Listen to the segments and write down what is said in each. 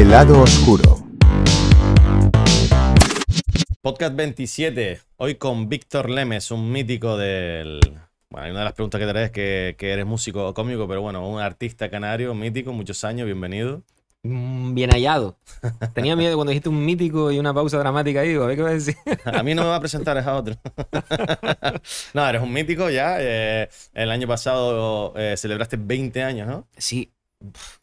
El lado oscuro. Podcast 27, hoy con Víctor Lemes, un mítico del... Bueno, una de las preguntas que te haré es que, que eres músico o cómico, pero bueno, un artista canario, mítico, muchos años, bienvenido. Mm, Bien hallado. Tenía miedo cuando dijiste un mítico y una pausa dramática ahí. Digo, a ver qué vas a decir. A mí no me va a presentar, es a otro. No, eres un mítico ya. eh, el año pasado eh, celebraste 20 años, ¿no? Sí,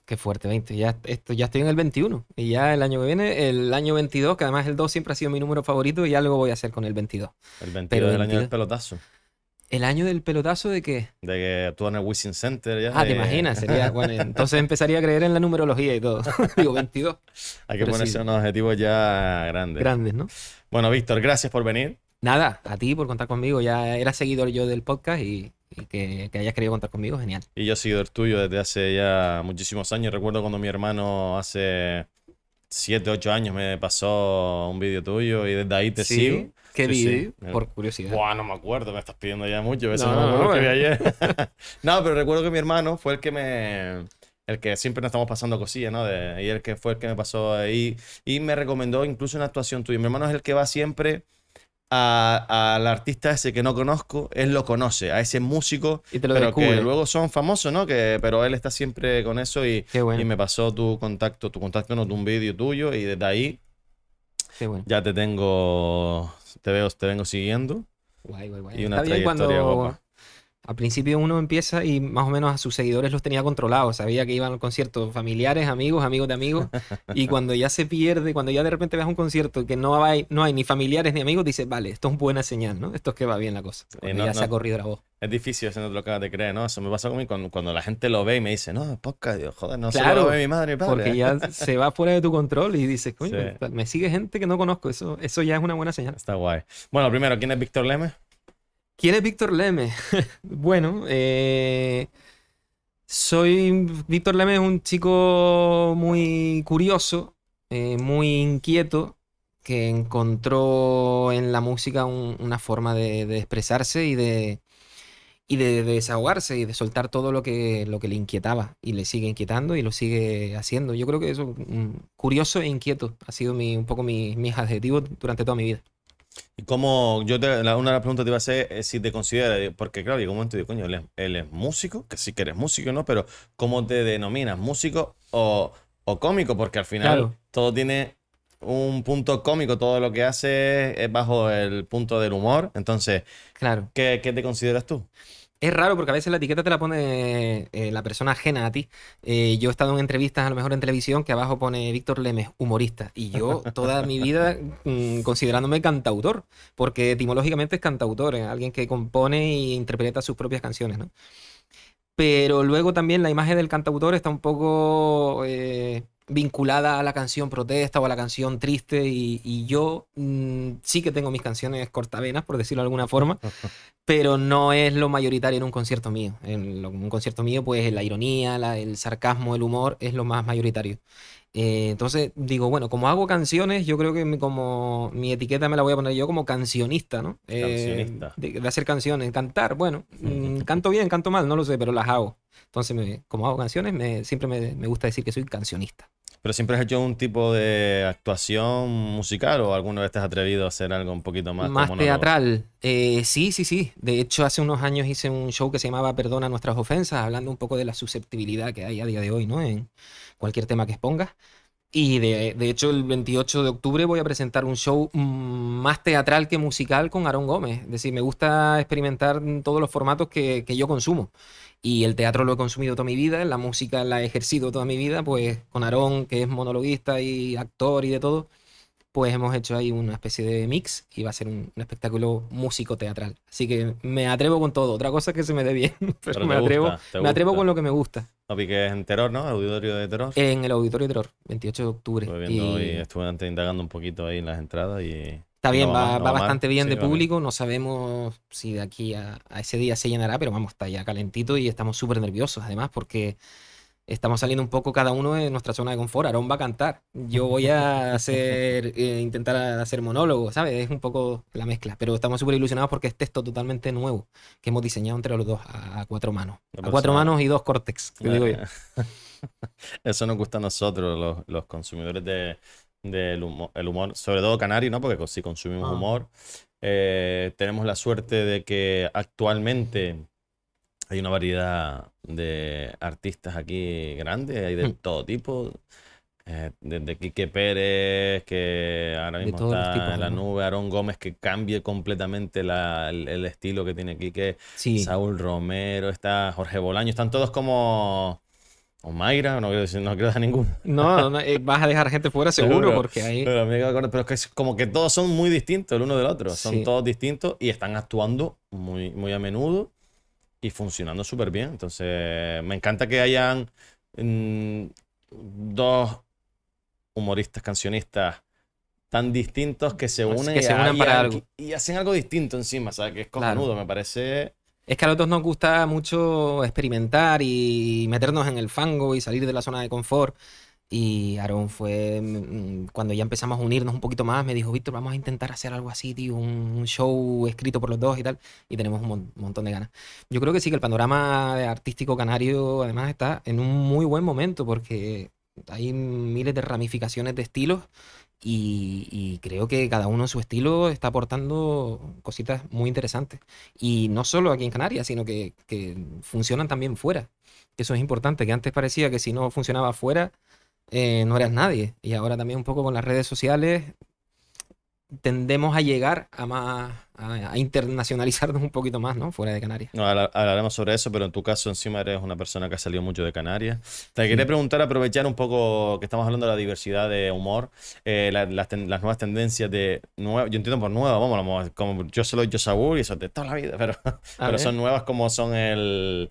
Qué fuerte, 20. Ya, esto, ya estoy en el 21. Y ya el año que viene, el año 22, que además el 2 siempre ha sido mi número favorito, y algo voy a hacer con el 22. El 22 Pero del año del 22. pelotazo. ¿El año del pelotazo de qué? De que actúa en el Wishing Center ya. Ah, ¿te imaginas? Sería, bueno, entonces empezaría a creer en la numerología y todo. Digo, 22. Hay que pero ponerse sí. unos objetivos ya grandes. Grandes, ¿no? Bueno, Víctor, gracias por venir. Nada, a ti por contar conmigo. Ya era seguidor yo del podcast y, y que, que hayas querido contar conmigo, genial. Y yo he sido el tuyo desde hace ya muchísimos años. Recuerdo cuando mi hermano hace 7, 8 años me pasó un vídeo tuyo y desde ahí te ¿Sí? sigo. ¿Qué Sí, sí. vídeo? Por curiosidad. Buah, no me acuerdo, me estás pidiendo ya mucho. Eso No, no, me acuerdo no, que vi bueno. ayer. no, pero recuerdo que mi hermano fue el que me. El que siempre nos estamos pasando cosillas, ¿no? De- y el que fue el que me pasó ahí. Y me recomendó incluso una actuación tuya. Mi hermano es el que va siempre al artista ese que no conozco. Él lo conoce, a ese músico. Y te lo pero descubre. que luego son famosos, ¿no? Que, pero él está siempre con eso y, bueno. y me pasó tu contacto, tu contacto no, un vídeo tuyo y desde ahí bueno. ya te tengo, te veo, te vengo siguiendo. Guay, guay, guay. Y una Está bien cuando guapa. Al principio uno empieza y más o menos a sus seguidores los tenía controlados. Sabía que iban a conciertos familiares, amigos, amigos de amigos. Y cuando ya se pierde, cuando ya de repente ves un concierto que no hay, no hay ni familiares ni amigos, dices, vale, esto es buena señal, ¿no? Esto es que va bien la cosa. Cuando no- ya se ha corrido la voz. Es difícil eso no te lo acabas de creer, ¿no? Eso me pasa conmigo cuando, cuando la gente lo ve y me dice, no, podcast, digo, joder, no Claro, lo ve mi madre padre. Porque ya se va fuera de tu control y dices, coño, Sí. me sigue gente que no conozco. Eso, eso ya es una buena señal. Está guay. Bueno, primero, ¿quién es Víctor Lemes? ¿Quién es Víctor Leme? bueno, eh, soy Víctor Leme es un chico muy curioso, eh, muy inquieto, que encontró en la música un- una forma de, expresarse y de, y de, de desahogarse y de soltar todo lo que, lo que le inquietaba. Y le sigue inquietando y lo sigue haciendo. Yo creo que eso, curioso e inquieto, ha sido un poco mi- mis adjetivos durante toda mi vida. Y cómo, yo te, la- una de las preguntas te iba a hacer es si te consideras, porque claro, llegó un momento y digo, coño, él es, él es músico, que sí que eres músico, ¿no? Pero ¿cómo te denominas? ¿Músico o, o cómico? Porque al final Claro. todo tiene un punto cómico, todo lo que hace es bajo el punto del humor. Entonces, Claro. ¿qué, qué te consideras tú? Es raro porque a veces la etiqueta te la pone eh, la persona ajena a ti. Eh, yo he estado en entrevistas, a lo mejor en televisión, que abajo pone Víctor Lemes, humorista. Y yo toda mi vida mm, considerándome cantautor, porque etimológicamente es cantautor, es alguien que compone e interpreta sus propias canciones, ¿no? Pero luego también la imagen del cantautor está un poco eh, vinculada a la canción protesta o a la canción triste. Y, y yo mm, sí que tengo mis canciones cortavenas, por decirlo de alguna forma pero no es lo mayoritario en un concierto mío. En lo- un concierto mío, pues la ironía, la- el sarcasmo, el humor es lo más mayoritario. Eh, entonces digo, bueno, como hago canciones, yo creo que mi, como mi etiqueta me la voy a poner yo como cancionista, ¿no? Eh, Cancionista. de, de hacer canciones, cantar, bueno, mm, canto bien, canto mal, no lo sé, pero las hago. Entonces, me- como hago canciones, me, siempre me, me gusta decir que soy cancionista. ¿Pero siempre has hecho un tipo de actuación musical o alguna vez te has atrevido a hacer algo un poquito más, Más como teatral. Eh, sí, sí, sí. De hecho, hace unos años hice un show que se llamaba Perdona nuestras ofensas, hablando un poco de la susceptibilidad que hay a día de hoy, ¿no? En cualquier tema que expongas. Y de, de hecho, el 28 de octubre voy a presentar un show mm, más teatral que musical con Aarón Gómez. Es decir, me gusta experimentar en todos los formatos que, que yo consumo. Y el teatro lo he consumido toda mi vida, la música la he ejercido toda mi vida, pues con Aarón, que es monologuista y actor y de todo, pues hemos hecho ahí una especie de mix y va a ser un, un espectáculo músico-teatral. Así que me atrevo con todo. Otra cosa es que se me dé bien, pero, Pero me, atrevo, gusta, me atrevo con lo que me gusta. Topi, que es en Terror, ¿no? Auditorio de Terror. En el Auditorio Terror, 28 de octubre. Estuve viendo Y y estuve antes indagando un poquito ahí en las entradas y... está bien, no va, mal. bastante bien Sí, de público. No sabemos si de aquí a, a ese día se llenará, pero vamos, está ya calentito y estamos súper nerviosos además porque estamos saliendo un poco cada uno de nuestra zona de confort. Aarón va a cantar. Yo voy a hacer, eh, intentar hacer monólogo, ¿sabes? Es un poco la mezcla. Pero estamos súper ilusionados porque es texto totalmente nuevo que hemos diseñado entre los dos a, cuatro manos. A cuatro manos y dos córtex, digo yo. Eso nos gusta a nosotros, los, consumidores de, del humor, el humor, sobre todo canario, ¿no? Porque si consumimos ah. humor, eh, tenemos la suerte de que actualmente hay una variedad de artistas aquí grandes, hay de hmm. todo tipo. Eh, desde Quique Pérez, que ahora mismo está en la nube, Aaron Gómez, que cambie completamente el, estilo que tiene Quique, Saúl Romero, está Jorge Bolaño, están todos como o Mayra, no quiero decir, no quiero dejar ninguno. No, eh, vas a dejar gente fuera seguro, porque ahí. Pero, es que es como que todos son muy distintos el uno del otro. Son todos distintos y están actuando muy, muy a menudo y funcionando súper bien. Entonces, me encanta que hayan mm, dos humoristas, cancionistas tan distintos que se unen, que se unen para algo. y hacen algo distinto encima, ¿sabes? Que es cojonudo, me parece es que a nosotros nos gusta mucho experimentar y meternos en el fango y salir de la zona de confort. Y Aaron fue, mm, cuando ya empezamos a unirnos un poquito más, me dijo, Víctor, vamos a intentar hacer algo así, tío, un, show escrito por los dos y tal. Y tenemos un montón de ganas. Yo creo que sí, que el panorama artístico canario además está en un muy buen momento porque hay miles de ramificaciones de estilos y, creo que cada uno en su estilo está aportando cositas muy interesantes. Y no solo aquí en Canarias, sino que, que funcionan también fuera. Eso es importante, que antes parecía que si no funcionaba fuera, eh, no eras nadie. Y ahora también un poco con las redes sociales tendemos a llegar a más a, internacionalizarnos un poquito más, ¿no? Fuera de Canarias. No, hablaremos sobre eso, pero en tu caso encima eres una persona que ha salido mucho de Canarias. Te quería preguntar, aprovechar un poco que estamos hablando de la diversidad de humor, eh, las, nuevas tendencias de nueva, yo entiendo por nuevas, vamos, como yo soy yo Saúl y eso de toda la vida, pero, pero son nuevas como son el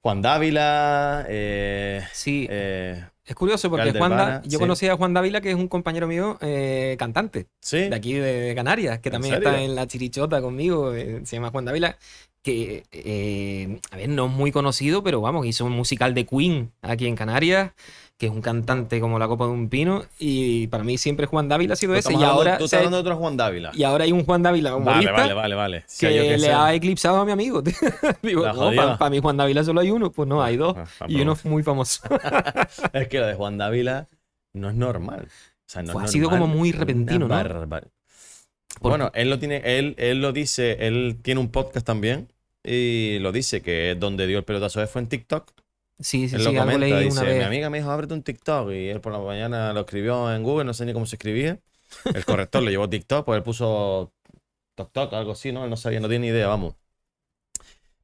Juan Dávila, eh, sí. Eh, es curioso porque Juan yo conocí a Juan Dávila, que es un compañero mío eh, cantante. De aquí de Canarias, que también está en la chirichota conmigo, eh, se llama Juan Dávila, que, eh, a ver, no es muy conocido, pero vamos, hizo un musical de Queen aquí en Canarias que es un cantante como la copa de un pino. Y para mí siempre Juan Dávila ha sido ese. Y ahora, tú estás hablando de otro Juan Dávila. Y ahora hay un Juan Dávila humorista vale, vale, vale, vale. que, le ha eclipsado a mi amigo. Digo, no, para mí Juan Dávila solo hay uno. Pues no, hay dos. Ah, y uno muy famoso. es que lo de Juan Dávila no es normal. O sea, no ha sido como muy repentino, ¿no? Bueno, él lo tiene, él, él lo dice, él tiene un podcast también y lo dice que es donde dio el pelotazo fue en TikTok Sí, sí, él sí, lo comenta, dice, Mi amiga me dijo, ábrete un TikTok. Y él por la mañana lo escribió en Google, no sé ni cómo se escribía. El corrector le llevó TikTok, pues él puso TikTok, algo así, ¿no? Él no sabía, no tiene ni idea, vamos.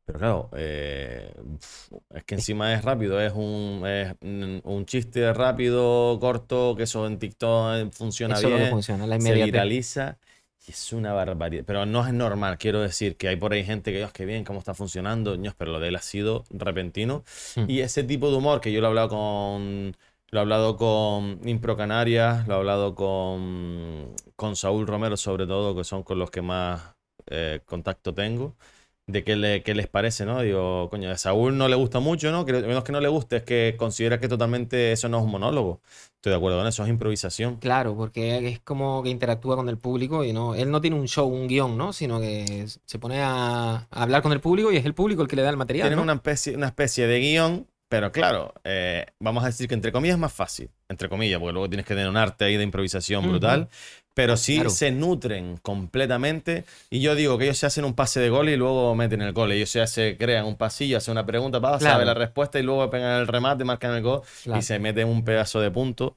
Pero claro, eh, es que encima es rápido, es un, es un chiste rápido, corto, que eso en TikTok funciona eso bien. funciona, la se viraliza. Es una barbaridad. Pero no es normal, quiero decir, que hay por ahí gente que, Dios, qué bien, cómo está funcionando, pero lo de él ha sido repentino. Hmm. Y ese tipo de humor que yo lo he hablado con. Lo he hablado con Impro Canarias, lo he hablado con, con Saúl Romero, sobre todo, que son con los que más eh, contacto tengo de qué, le, qué les parece, ¿no? Digo, coño, a Saúl no le gusta mucho, ¿no? Que menos que no le guste es que considera que totalmente eso no es un monólogo. Estoy de acuerdo con eso, es improvisación. Claro, porque es como que interactúa con el público y no, él no tiene un show, un guion, ¿no? Sino que se pone a, hablar con el público y es el público el que le da el material. Tienen una, especie, una especie de guion, pero claro, eh, vamos a decir que entre comillas es más fácil, entre comillas, porque luego tienes que tener un arte ahí de improvisación brutal pero sí se nutren completamente. Y yo digo que ellos se hacen un pase de gol y luego meten el gol. Ellos se crean un pasillo, hacen una pregunta, para saber la respuesta y luego pegan el remate, marcan el gol y se meten un pedazo de punto.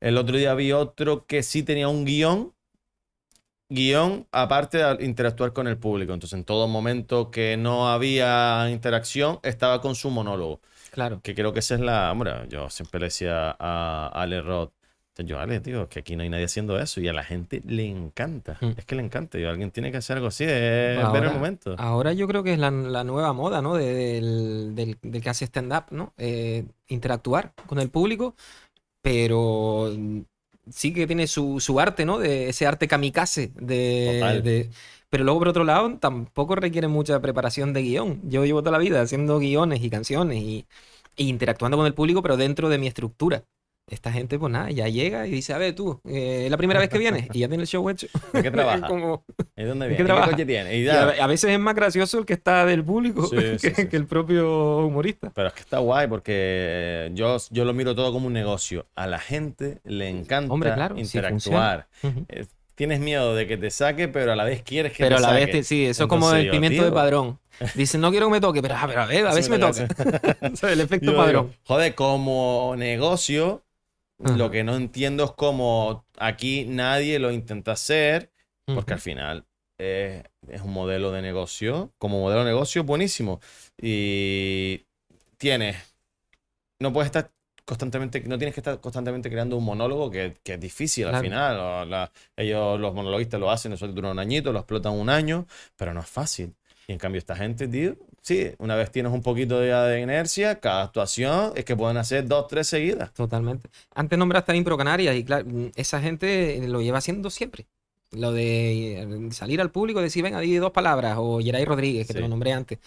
El otro día vi otro que sí tenía un guion. Guión, aparte de interactuar con el público. Entonces, en todo momento que no había interacción, estaba con su monólogo. Claro. Que creo que esa es la. Hombre, yo siempre le decía a Ale Roth yo, vale, tío, que aquí no hay nadie haciendo eso y a la gente le encanta. Mm. Es que le encanta. Y alguien tiene que hacer algo así, es ver el momento. Ahora yo creo que es la, nueva moda, ¿no? del, del, que hace stand-up, ¿no? Eh, interactuar con el público, pero sí que tiene su, arte, ¿no? De ese arte kamikaze. De, pero luego, por otro lado, tampoco requiere mucha preparación de guion. Yo llevo toda la vida haciendo guiones y canciones y e interactuando con el público, pero dentro de mi estructura. Esta gente, pues nada, ya llega y dice, a ver, tú, eh, es la primera vez que vienes y ya tiene el show hecho. ¿De qué trabaja? Como- ¿Y dónde ¿en viene? qué ¿Y trabaja? ¿Qué coche tiene? Y y ya- a, a veces es más gracioso el que está del público Sí, que, sí, sí. que el propio humorista. Pero es que está guay porque eh, yo, yo lo miro todo como un negocio. A la gente le encanta Hombre, claro, sí interactuar. Eh, Tienes miedo de que te saque, pero a la vez quieres que Pero a te la vez, saque. te- sí, eso es como el pimiento de padrón. Dicen, no quiero que me toque, pero, ah, pero a ver, a ver si me toca. O sea, el efecto Yo padrón. digo, joder, como negocio, Ajá. lo que no entiendo es cómo aquí nadie lo intenta hacer, porque al final eh, es un modelo de negocio. Como modelo de negocio, buenísimo. Y tienes, no puedes estar constantemente, no tienes que estar constantemente creando un monólogo que, que es difícil al final. o la- ellos, los monologuistas lo hacen, eso dura un añito, lo explotan un año, pero no es fácil. Y en cambio, esta gente, tío, sí, una vez tienes un poquito de, de inercia, cada actuación es que pueden hacer dos, tres seguidas. Totalmente. Antes nombraste a Impro Canarias y claro, esa gente lo lleva haciendo siempre. Lo de eh, salir al público y decir, venga, di dos palabras. O Geray Rodríguez, que te lo nombré antes.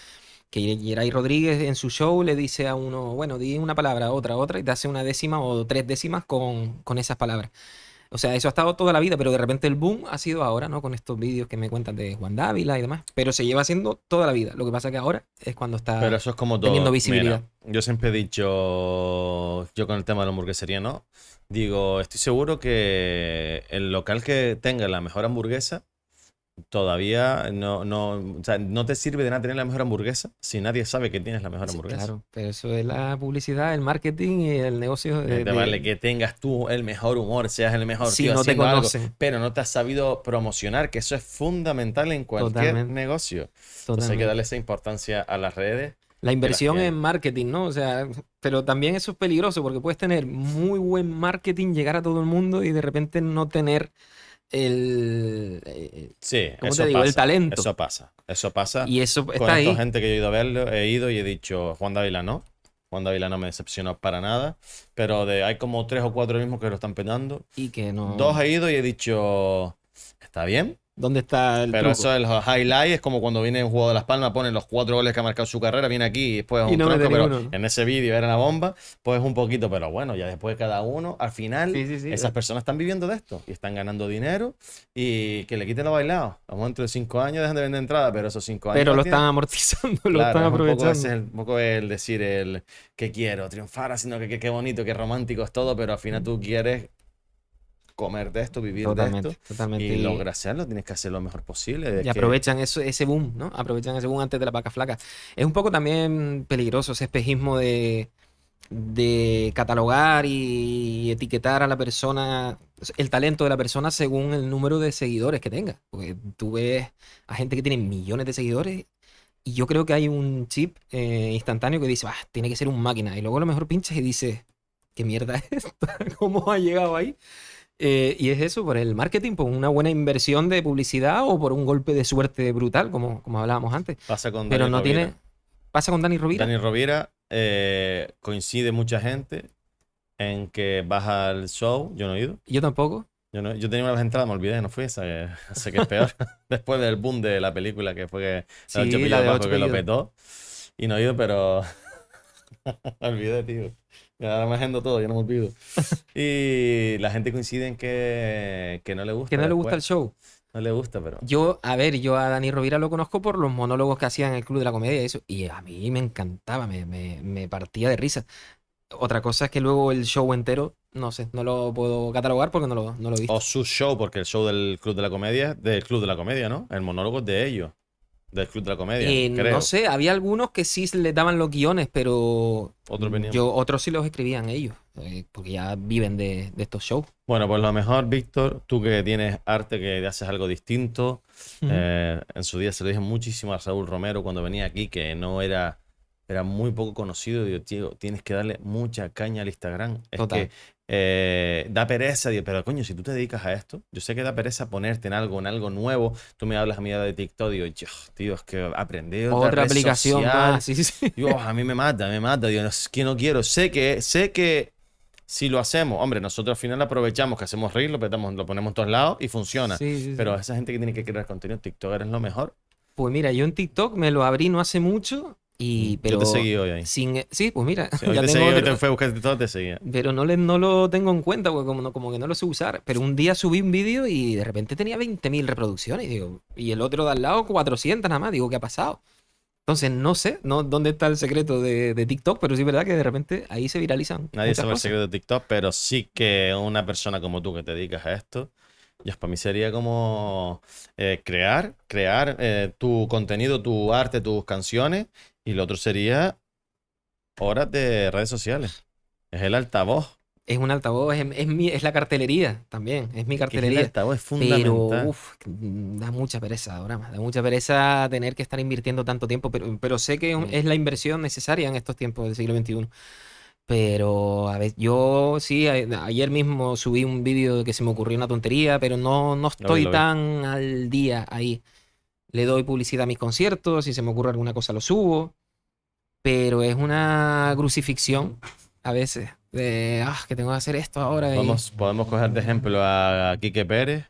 Que Geray Rodríguez en su show le dice a uno, bueno, di una palabra, otra, otra, y te hace una décima o tres décimas con, con esas palabras. O sea, eso ha estado toda la vida, pero de repente el boom ha sido ahora, ¿no? Con estos vídeos que me cuentan de Juan Dávila y demás. Pero se lleva haciendo toda la vida. Lo que pasa que ahora es cuando está... Pero eso es como todo. teniendo visibilidad. Mira, yo siempre he dicho, yo con el tema de la hamburguesería, ¿no? Digo, estoy seguro que el local que tenga la mejor hamburguesa todavía no, no, o sea, no te sirve de nada tener la mejor hamburguesa si nadie sabe que tienes la mejor Sí, hamburguesa. claro, pero eso es la publicidad, el marketing y el negocio de, Te de- vale que tengas tú el mejor humor, seas el mejor si tío no te algo, pero no te has sabido promocionar, que eso es fundamental en cualquier Totalmente. negocio. Entonces hay que Totalmente. darle esa importancia a las redes. La inversión en marketing, ¿no? O sea, pero también eso es peligroso porque puedes tener muy buen marketing, llegar a todo el mundo y de repente no tener el... eh, Sí, ¿Cómo eso te digo? El pasa, talento. Eso pasa, eso pasa. Y eso con está esta ahí. gente que yo he ido a verlo, he ido y he dicho, Juan Dávila no. Juan Dávila no me decepcionó para nada. Pero de, hay como tres o cuatro mismos que lo están petando. Y que no... Dos he ido y he dicho, está bien. ¿Dónde está el Pero truco? eso es los highlights, es como cuando viene un juego de Las Palmas, ponen los cuatro goles que ha marcado su carrera, viene aquí y después es Y un no tronco, pero ninguno. en ese vídeo era la bomba, pues un poquito, pero bueno, ya después cada uno, al final, Sí, sí, sí. esas personas están viviendo de esto y están ganando dinero y que le quiten lo bailado. A dentro de cinco años dejan de vender entrada, pero esos cinco años... Pero lo tienen. están amortizando, lo Claro, están es un poco aprovechando. es el- un poco el decir el que quiero triunfar, que que- qué bonito, qué romántico es todo, pero al final tú quieres comer de esto, vivir Totalmente, de esto totalmente. y lograr hacerlo, tienes que hacer lo mejor posible. Y que- aprovechan eso, ese boom, ¿no? Aprovechan ese boom antes de la vaca flaca. Es un poco también peligroso ese espejismo de, de catalogar y etiquetar a la persona, el talento de la persona según el número de seguidores que tenga. Porque tú ves a gente que tiene millones de seguidores y yo creo que hay un chip eh, instantáneo que dice, "Ah, tiene que ser un máquina. Y luego a lo mejor pinchas y dices, ¿qué mierda es esta? ¿Cómo ha llegado ahí? Eh, y es eso, por el marketing, por una buena inversión de publicidad o por un golpe de suerte brutal, como, como hablábamos antes. Pasa con Pero Dani no Rovira. tiene. Pasa con Dani Rovira. Dani Rovira eh, coincide mucha gente en que baja al show. Yo no he ido. Yo tampoco. Yo, no- yo tenía una vez entrada, me olvidé, no fui. Esa que, esa que es peor. Después del boom de la película, que fue que Sí, la, ocho la de que lo petó. Y no he ido, pero. olvidé, tío. Ahora me agendo todo, yo no me olvido. Y la gente coincide en que, que no le gusta. Que no le gusta el show. No le gusta, pero. Yo, a ver, yo a Dani Rovira lo conozco por los monólogos que hacía en el Club de la Comedia y eso. Y a mí me encantaba, me, me- me partía de risa. Otra cosa es que luego el show entero, no sé, no lo puedo catalogar porque no lo, no lo he visto. O su show, porque el show del Club de la Comedia, del Club de la Comedia, ¿no? El monólogo es de ellos. Del Club de la Comedia, Eh, creo. no sé, había algunos que sí le daban los guiones, pero Otra opinión. yo, otros sí los escribían ellos, eh, porque ya viven de, de estos shows. Bueno, pues lo mejor, Víctor, tú que tienes arte, que haces algo distinto. eh, en su día se lo dije muchísimo a Saúl Romero cuando venía aquí, que no era, era muy poco conocido. Digo, tío, tienes que darle mucha caña al Instagram. Es Total. que eh, da pereza, pero coño, si tú te dedicas a esto, yo sé que da pereza ponerte en algo, en algo nuevo. Tú me hablas a mí de TikTok, digo, "Yo, tío, es que aprendí otra, Otra red aplicación social". más, sí, sí, sí. Digo, a mí me mata, me mata. Digo, no, es que no quiero. Sé que, sé que si lo hacemos, hombre, nosotros al final aprovechamos que hacemos reír, lo, petamos, lo ponemos en todos lados y funciona. Sí. Pero esa gente que tiene que crear contenido en TikTok es lo mejor. Pues mira, yo en TikTok me lo abrí no hace mucho Y, pero Yo te seguí hoy ahí. sin, sí, pues mira, Sí, hoy ya te tengo seguí, te fue a buscar todo, te seguía. pero no, le, no lo tengo en cuenta porque como, no- como que no lo sé usar. Pero un día subí un vídeo y de repente tenía 20.000 reproducciones. Digo, y el otro de al lado 400 nada más. Digo, ¿qué ha pasado? Entonces no sé no, dónde está el secreto de, de TikTok, pero sí es verdad que de repente ahí se viralizan. Nadie sabe el secreto de TikTok, pero sí que una persona como tú que te dedicas a esto, ya para mí sería como eh, crear, crear eh, tu contenido, tu arte, tus canciones, y lo otro sería horas de redes sociales. Es el altavoz. Es un altavoz, es, es mi, es la cartelería también, es mi que es el cartelería. altavoz es Pero, fundamental. uff, da mucha pereza ahora más, da mucha pereza tener que estar invirtiendo tanto tiempo, pero, pero sé que Mm. es la inversión necesaria en estos tiempos del siglo XXI. Pero, a ver, yo sí, a- ayer mismo subí un vídeo de que se me ocurrió una tontería, pero no, no Lo vi, estoy lo vi. tan al día ahí. Le doy publicidad a mis conciertos, si se me ocurre alguna cosa lo subo, pero es una crucifixión a veces de, ah, que tengo que hacer esto ahora. y- Podemos, podemos coger de ejemplo a Quique Pérez,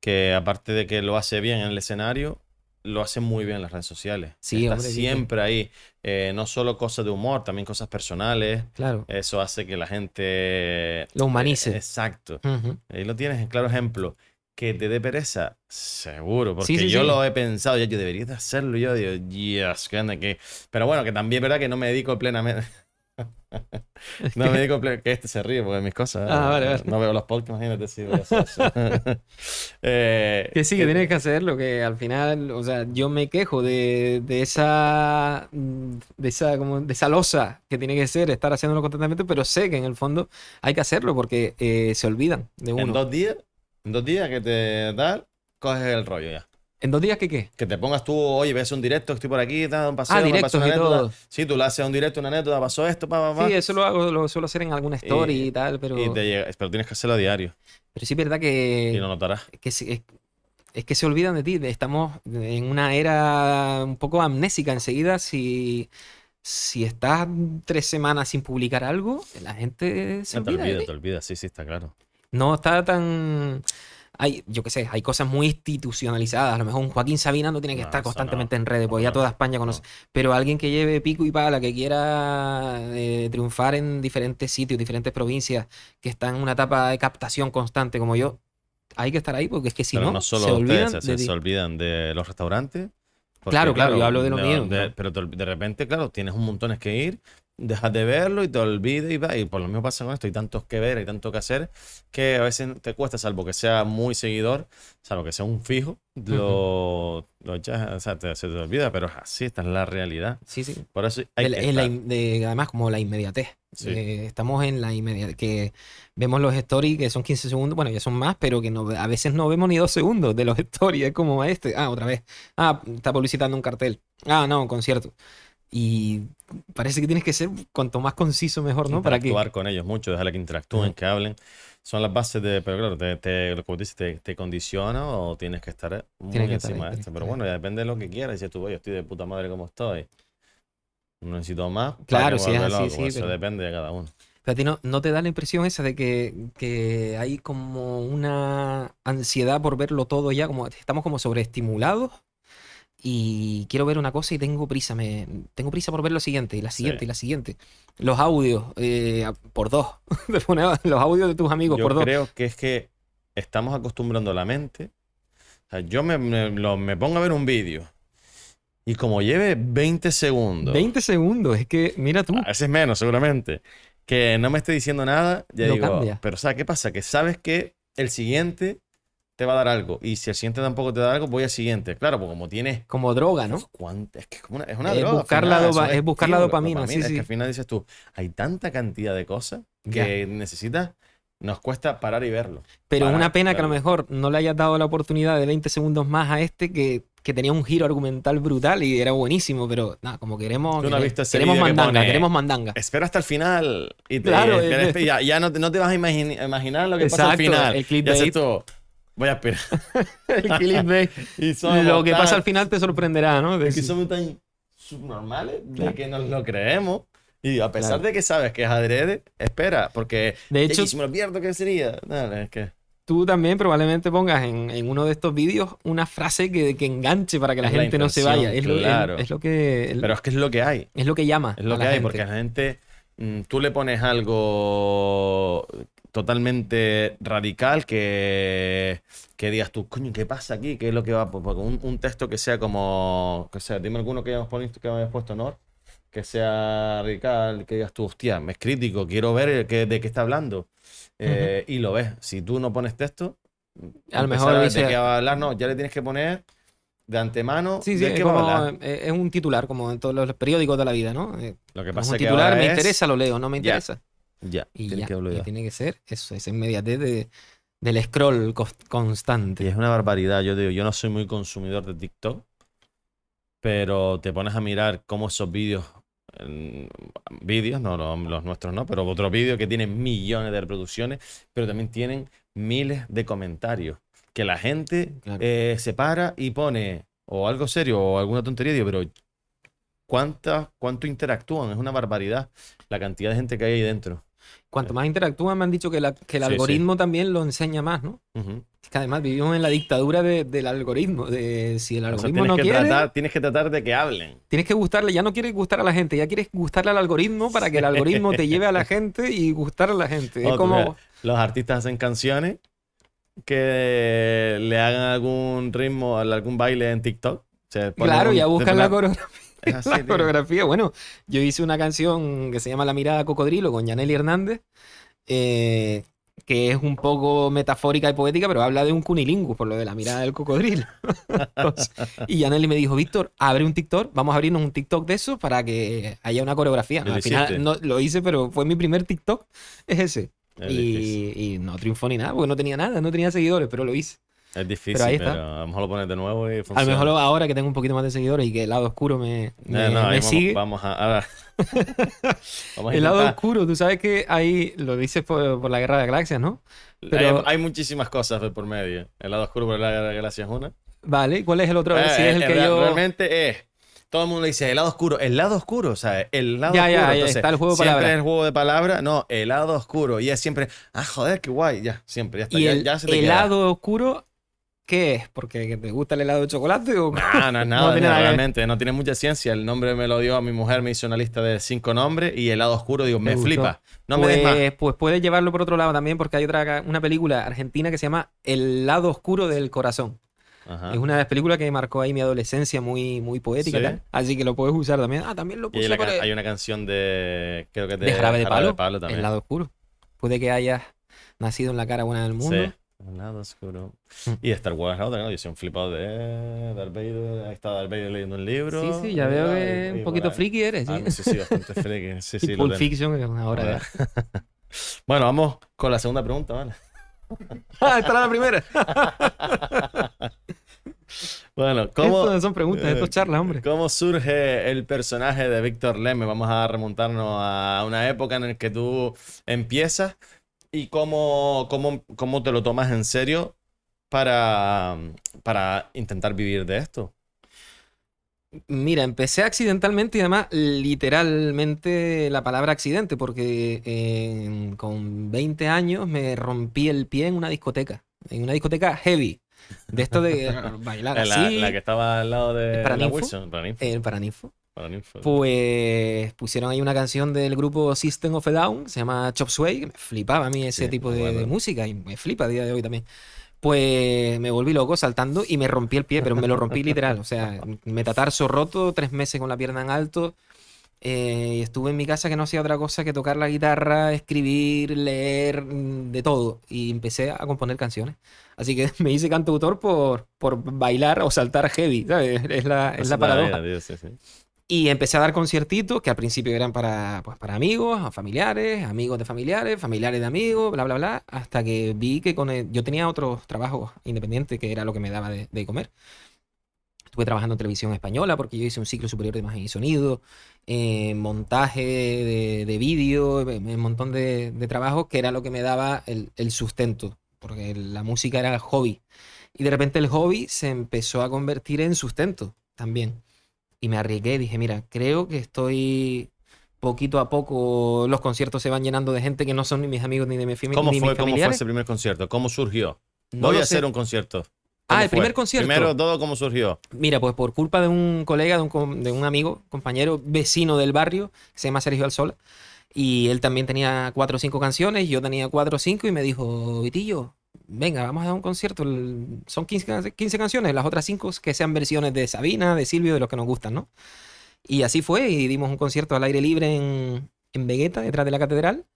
que aparte de que lo hace bien en el escenario, lo hace muy bien en las redes sociales. Sí, Está hombre, siempre ahí. Eh, no solo cosas de humor, también cosas personales. Claro, Eso hace que la gente... Lo humanice. Exacto. ujú, Ahí lo tienes en claro ejemplo. Que te dé pereza, seguro, porque sí, yo sí. lo he pensado, ya yo debería de hacerlo, yo digo, yes, que que... Pero bueno, que también es verdad que no me dedico plenamente... No me dedico ple- que este se ríe porque mis cosas. Ah, vale, vale. No veo los podcasts, imagínate si voy a hacer eso. Eh, Que sí, que tienes que hacerlo, que al final, o sea, yo me quejo de, de esa, mm, de esa, como, de esa losa que tiene que ser estar haciéndolo constantemente, pero sé que en el fondo hay que hacerlo porque eh, se olvidan de En uno. dos días, en dos días que te da, coges el rollo ya. ¿En dos días qué qué? Que te pongas tú, oye, ves un directo, estoy por aquí, tal, un paseo, Ah, me pasó una y anécdota. todo. Sí, tú le haces un directo, una anécdota, pasó esto, pa, pa, pa. Sí, eso lo hago, lo suelo hacer en alguna story y, Y- tal, pero, Y te llega, pero tienes que hacerlo a diario pero sí es verdad y que, lo notarás. que se- es, es que se olvidan de ti. Estamos en una era un poco amnésica enseguida. Si, si estás tres semanas sin publicar algo, la gente se No te olvida te olvidas, sí, sí, está claro. No está tan. Hay, yo qué sé, hay cosas muy institucionalizadas. A lo mejor un Joaquín Sabina no tiene que No, estar constantemente no. en redes, porque No, ya toda España conoce. Pero alguien que lleve pico y pala, que quiera eh, triunfar en diferentes sitios, diferentes provincias, que está en una etapa de captación constante como yo, hay que estar ahí, porque es que si pero no, no solo se olvidan ustedes, se, de se ti. olvidan de los restaurantes. porque, Claro, claro, yo hablo de lo mío. Pero de repente, claro, tienes un montón que ir, dejas de verlo y te olvidas y va. Y por lo mismo pasa con esto. Hay tantos que ver, hay tanto que hacer que a veces te cuesta, salvo que sea muy seguidor, salvo que sea un fijo, lo, lo echas, o sea, te- se te olvida, pero es así, esta es la realidad. Sí, sí. Por eso hay El- que es la de- además, como la inmediatez. Sí. Eh, estamos en la inmediatez. Que vemos los stories que son 15 segundos, bueno, ya son más, pero que no, a veces no vemos ni dos segundos de los stories. Es como este. Ah, otra vez. Ah, está publicitando un cartel. Ah, no, un concierto. Y parece que tienes que ser cuanto más conciso mejor, ¿no? Para que. interactuar con ellos mucho, dejarle que interactúen, que hablen. Son las bases de, pero claro, te, te, como dices, te, te condiciona o tienes que estar muy Tienes que estar encima ahí, de esto. que Pero estar bueno, ya depende de lo que quieras. Dices tú, "Oye, yo estoy de puta madre como estoy. No necesito más. ¿para Claro, si es así, sí, Eso pero- depende de cada uno. Pero a ti no, no te da la impresión esa de que, que hay como una ansiedad por verlo todo ya, como estamos como sobreestimulados y quiero ver una cosa y tengo prisa, me, tengo prisa por ver lo siguiente y la siguiente Sí. y la siguiente. Los audios eh, por dos, los audios de tus amigos Yo por dos. creo que es que estamos acostumbrando la mente. O sea, yo me, me- lo- me pongo a ver un vídeo y como lleve 20 segundos. 20 segundos, es que mira tú. A veces menos, seguramente. Que no me esté diciendo nada, ya Lo digo. cambia. Pero ¿sabes qué pasa? Que sabes que el siguiente te va a dar algo. Y si el siguiente tampoco te da algo, voy al siguiente. Claro, porque como tienes. Como droga, ¿no? ¿cuánto? Es que es, como una, es una Es droga. buscar la dopa- son es buscar la estímulos, dopamina, sí, Es sí. que al final dices tú, hay tanta cantidad de cosas que necesitas. Nos cuesta parar y verlo. Pero para una pena que a lo mejor no le hayas dado la oportunidad de 20 segundos más a este que, que tenía un giro argumental brutal y era buenísimo, pero nada, como queremos, Tú no has quere- visto ese queremos vídeo que mandanga, pone- queremos mandanga. Espera hasta el final. Y te, Claro, eh, ya, ya no, te, no te vas a imagini- imaginar lo que pasa al Exacto, final. el Y clickbait. Voy a esperar. El clickbait. Y somos Lo que tan- pasa al final te sorprenderá, ¿no? De- Es que somos tan subnormales de Claro. que nos lo creemos. Y a pesar Claro. de que sabes que es adrede, espera, porque De hecho- "Ey, si me lo pierdo, ¿qué sería? No, es que tú también probablemente pongas en, en uno de estos vídeos una frase que, que enganche para que la gente no se vaya. Es, lo, claro. es- es lo que, el- Pero es que es lo que hay. es lo que llama. Es lo a que la hay, gente. porque la gente, mm, tú le pones algo totalmente radical que, que digas tú, coño, ¿qué pasa aquí? ¿Qué es lo que va? Pues, pues, un, un texto que sea como, que sea, dime alguno que hayamos puesto, que hayamos puesto honor, que sea radical, que digas tú, hostia, es crítico, quiero ver qué- de qué está hablando. Eh, Y lo ves. Si tú no pones texto, A lo mejor a ver dice- de qué va a hablar, no, ya le tienes que poner de antemano Sí, sí, de es, qué va a hablar. eh, es un titular, como en todos los periódicos de la vida, ¿no? Eh, Lo que pasa un es que titular, ahora me es- interesa, lo leo, no me interesa. Ya, Y tienes ya, que y tiene que ser eso, esa inmediatez de, del scroll cos- Y constante. es una barbaridad. Yo digo, yo no soy muy consumidor de TikTok, pero te pones a mirar cómo esos vídeos, vídeos, no los, los nuestros no, pero otros vídeos que tienen millones de reproducciones, pero también tienen miles de comentarios. Que la gente Claro. eh, se para y pone o algo serio o alguna tontería, digo, pero ¿cuánta, ¿cuánto interactúan? Es una barbaridad la cantidad de gente que hay ahí dentro. Cuanto más interactúan, me han dicho que, la- que el Sí, sí. algoritmo también lo enseña más, ¿no? Es que además vivimos en la dictadura de- del algoritmo, de si el O sea, algoritmo tienes, no que quiere, tratar, tienes que tratar de que hablen. tienes que gustarle, ya no quieres gustar a la gente, ya quieres gustarle al algoritmo para que el algoritmo te lleve a la gente y gustar a la gente. Es Oh, como, los artistas hacen canciones que le hagan algún ritmo, algún baile en TikTok. Claro, ya buscan la coreografía. es así, la tío. coreografía. Bueno, yo hice una canción que se llama La mirada cocodrilo con Yaneli Hernández, eh, que es un poco metafórica y poética, pero habla de un cunilingus por lo de la mirada del cocodrilo. Entonces, y Yaneli me dijo, Víctor, abre un TikTok, vamos a abrirnos un TikTok de eso para que haya una coreografía. ¿Y lo Al final no lo hice, pero fue mi primer TikTok, es ese. Y, y no triunfó ni nada, porque no tenía nada, no tenía seguidores, pero lo hice. Es difícil, ahí pero, a lo mejor lo pones de nuevo y A funciona. lo mejor ahora que tengo un poquito más de seguidores y que el lado oscuro me, me, Eh, no, ahí me vamos, sigue. Vamos a, a. Vamos a El lado oscuro, tú sabes que ahí lo dices por, por la guerra de galaxias, ¿no? Pero- hay, muchísimas cosas de por medio. El lado oscuro por la gracia es una. Vale, ¿y ¿cuál es el otro? A ver si Eh, es el eh, que yo. Realmente es. Todo el mundo dice el lado oscuro. El lado oscuro, o sea, el lado Ya, ya, oscuro. ya, Entonces, está el juego de siempre palabras. es el juego de palabras. No, el lado oscuro. Y es siempre, ah, joder, qué guay. Ya, siempre, ya está. ¿Y ya, el ya se te queda. helado oscuro qué es? ¿Porque te gusta el helado de chocolate o No, no, No nada, tiene no, nada que ver. realmente, no tiene mucha ciencia. El nombre me lo dio a mi mujer, me hizo una lista de cinco nombres y el lado oscuro, digo, Me flipa. No me des más. pues, pues puedes llevarlo por otro lado también, porque hay otra una película argentina que se llama El lado oscuro del corazón. Ajá. Es una de las películas que marcó ahí mi adolescencia muy, muy poética. y Sí. tal. Así que lo puedes usar también. Ah, también lo Y hay, puse la por ca- el- hay una canción de, creo que es de, de Jarabe de Palo. también. el lado oscuro. Puede que hayas nacido en la cara buena del mundo. Sí. Oscuro. Mm. Y Star Wars, la otra, ¿no? Yo soy un flipado de Darth Vader. Ahí está Darth Vader leyendo un libro. Sí, sí, ya veo que un poquito ahí. friki eres. ¿sí? Ah, sí, sí, bastante friki. Sí, Pulp. Fiction, que es una hora de... Bueno, vamos con la segunda pregunta, ¿vale? Ah, esta era la primera. Bueno, ¿cómo, Esto no son preguntas, esto es charla, hombre. ¿Cómo surge el personaje de Víctor Leme? Vamos a remontarnos a una época en la que tú empiezas y cómo, cómo, cómo te lo tomas en serio para, para intentar vivir de esto. Mira, empecé accidentalmente y además literalmente la palabra accidente, porque eh, con 20 años me rompí el pie en una discoteca, en una discoteca heavy, de esto de bailar La, así, la que estaba al lado de ¿Para la? Wilson. El Paraninfo. Pues pusieron ahí una canción del grupo System of a Down, se llama Chop Suey, que me flipaba a mí ese Sí, tipo de, de bueno. música y me flipa a día de hoy también. Pues me volví loco saltando y me rompí el pie, pero me lo rompí literal. O sea, metatarso roto, tres meses con la pierna en alto. eh, y estuve en mi casa que no hacía otra cosa que tocar la guitarra, escribir, leer, mm, de todo. Y empecé a componer canciones. Así que me hice cantautor por, por bailar o saltar heavy, ¿sabes? Es la, es la Esa paradoja. tío, sí, sí. Y empecé a dar conciertitos que al principio eran para, pues, para amigos, familiares, amigos de familiares, familiares de amigos, bla, bla, bla, hasta que vi que con el- yo tenía otros trabajos independientes que era lo que me daba de, comer. Estuve trabajando en televisión española porque yo hice un ciclo superior de imagen y sonido, eh, montaje de, de vídeo, eh, un montón de, de trabajos que era lo que me daba el, el sustento, porque la música era el hobby. Y de repente el hobby se empezó a convertir en sustento también y me arriesgué dije, mira, creo que estoy poquito a poco los conciertos se van llenando de gente que no son ni mis amigos ni de mi, fami- ¿Cómo ni fue, mis ¿Cómo fue familiares. ese primer concierto? ¿Cómo surgió? No Voy a sé. hacer un concierto. Ah, ¿Cómo el fue? primer concierto. Primero todo, ¿cómo surgió? Mira, pues por culpa de un colega, de un, de un amigo, compañero, vecino del barrio, que se llama Sergio Alsola, y él también tenía cuatro o cinco canciones, yo tenía cuatro o cinco, y me dijo, Vitillo, venga, vamos a dar un concierto. Son 15, can- 15 canciones, las otras cinco que sean versiones de Sabina, de Silvio, de los que nos gustan, ¿no? Y así fue, y dimos un concierto al aire libre en, en Vegueta, detrás de la catedral,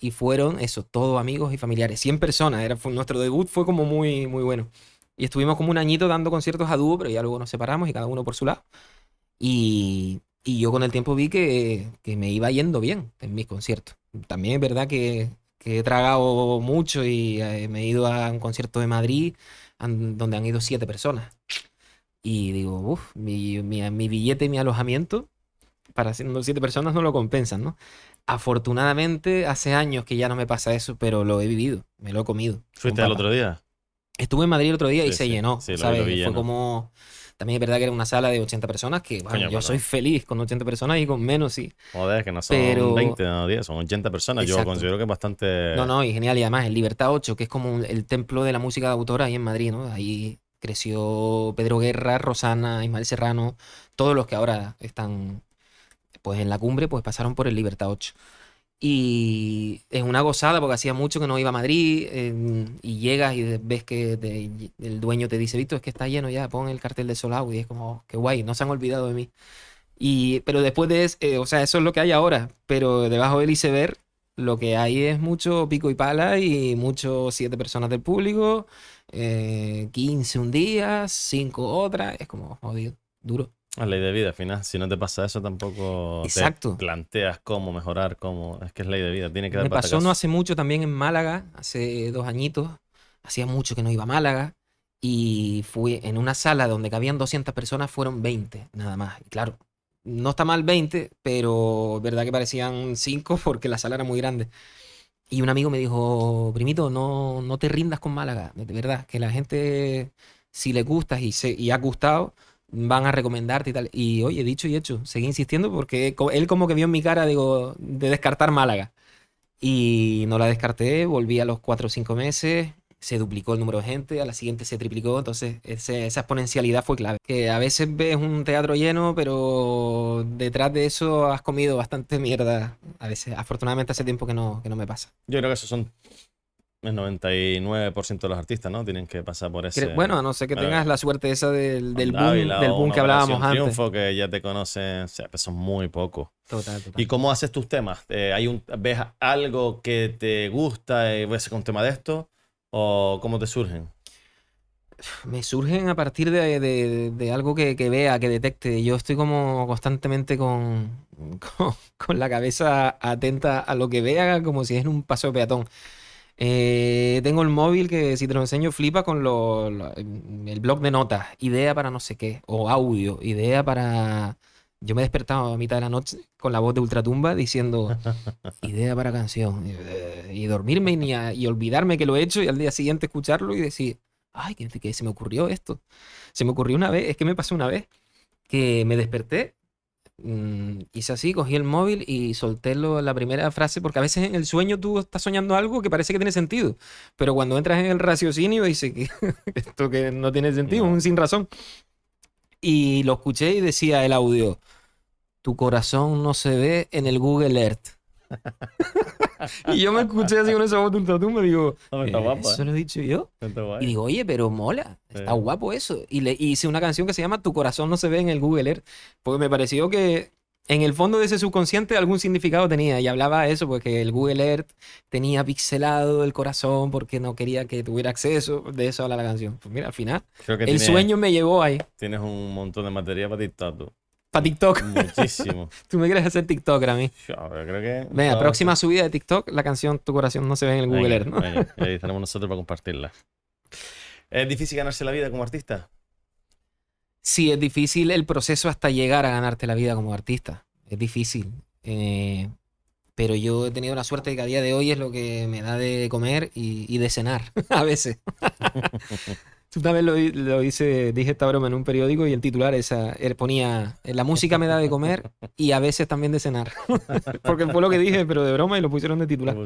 y fueron eso, todos amigos y familiares, 100 personas, era, fue, nuestro debut fue como muy, muy bueno. Y estuvimos como un añito dando conciertos a dúo, pero ya luego nos separamos y cada uno por su lado. Y, y yo con el tiempo vi que, que me iba yendo bien en mis conciertos. También es verdad que, que he tragado mucho y eh, me he ido a un concierto de Madrid an- donde han ido siete personas. Y digo, uff, mi, mi, mi billete y mi alojamiento para siendo siete personas no lo compensan, ¿no? Afortunadamente, hace años que ya no me pasa eso, pero lo he vivido, me lo he comido. ¿Fuiste al otro día? Estuve en Madrid el otro día y se sí, llenó, sí, ¿sabes? Fue lleno. como... También es verdad que era una sala de 80 personas que, bueno, Coño, yo pero- soy feliz con 80 personas y con menos, sí. Joder, que no son Pero- 20, no 10, son 80 personas. Yo considero que es bastante... No, no, y genial. Y además, el Libertad 8, que es como el templo de la música de autor ahí en Madrid, ¿no? Ahí creció Pedro Guerra, Rosana, Ismael Serrano, todos los que ahora están pues en la cumbre, pues pasaron por el Libertad 8. Y es una gozada porque hacía mucho que no iba a Madrid eh, y llegas y ves que el dueño te dice, Víctor, es que está lleno ya, pon el cartel de Solau y es como, "Oh, qué guay, no se han olvidado de mí. Y, pero después de eso, o sea, eso es lo que hay ahora, pero debajo del iceberg lo que hay es mucho pico y pala y mucho siete personas del público, eh, 15 un día, 5 otra, es como jodido, duro. La ley de vida, al final, si no te pasa eso, tampoco Exacto. te planteas cómo mejorar, cómo... Es que es ley de vida, tiene que dar Me pasó no hace mucho también en Málaga, hace dos añitos, hacía mucho que no iba a Málaga y fui en una sala donde cabían 200 personas, fueron 20 nada más. Y claro, no está mal 20, pero verdad que parecían 5 porque la sala era muy grande. Y un amigo me dijo, primito, no, no te rindas con Málaga, de verdad, que la gente, si le gustas y, se, y ha gustado, van a recomendarte y tal. Y oye, dicho y hecho, seguí insistiendo porque él como que vio en mi cara, digo, de descartar Málaga. Y no la descarté, volví a los cuatro o cinco meses, se duplicó el número de gente, a la siguiente se triplicó, entonces ese- esa exponencialidad fue clave. Que a veces ves un teatro lleno, pero detrás de eso has comido bastante mierda. A veces, afortunadamente hace tiempo que no, que no me pasa. Yo creo que esos son el 99% de los artistas, ¿no? Tienen que pasar por ese... Bueno, a no ser que tengas la suerte esa del, del boom, del boom que hablábamos antes. Triunfo que ya te conocen, o sea, pues son muy pocos. Total, total. ¿Y cómo haces tus temas? Eh, ¿hay un, ¿Ves algo que te gusta y voy a hacer un tema de esto? ¿O cómo te surgen? Me surgen a partir de, de- de algo que, que vea, que detecte. Yo estoy como constantemente con, con, con la cabeza atenta a lo que vea, como si es un paso de peatón. Eh, tengo el móvil que si te lo enseño flipa con lo- lo- el blog de notas, idea para no sé qué, o audio, idea para... Yo me he despertado a mitad de la noche con la voz de Ultratumba diciendo idea para canción y, eh, y dormirme y, ni a- y olvidarme que lo he hecho y al día siguiente escucharlo y decir, ay, que, que se me ocurrió esto. Se me ocurrió una vez, es que me pasó una vez que me desperté, mm, hice así, cogí el móvil y solté lo- la primera frase, porque a veces en el sueño tú estás soñando algo que parece que tiene sentido, pero cuando entras en el raciocinio dices que esto que no tiene sentido, No. un sin razón. Y lo escuché y decía el audio, tu corazón no se ve en el Google Earth. y yo me escuché así con esa voz de ultratumba y digo, está "Eh, guapo, ¿eso ¿eh? lo he dicho yo? Y digo, oye, pero mola, está guapo eso. Y le hice una canción que se llama Tu corazón no se ve en el Google Earth, porque me pareció que en el fondo de ese subconsciente algún significado tenía. Y hablaba de eso, porque el Google Earth tenía pixelado el corazón porque no quería que tuviera acceso. De eso habla la canción. Pues mira, al final, Creo que el tienes, sueño me llevó ahí. tienes un montón de material para TikTok, tú. Para TikTok. Muchísimo. Tú me quieres hacer TikToker a mí. Yo creo que... Venga, todo- próxima subida de TikTok, la canción Tu corazón no se ve en el Google Earth, ¿no? venga, ahí estaremos nosotros para compartirla. ¿Es difícil ganarse la vida como artista? Sí, es difícil el proceso hasta llegar a ganarte la vida como artista. Es difícil. Eh, pero yo he tenido la suerte de que a día de hoy es lo que me da de comer y, y de cenar a veces. Una vez lo, lo hice, dije esta broma en un periódico y el titular esa, er, ponía La música me da de comer y a veces también de cenar. Porque fue lo que dije, pero de broma y lo pusieron de titular.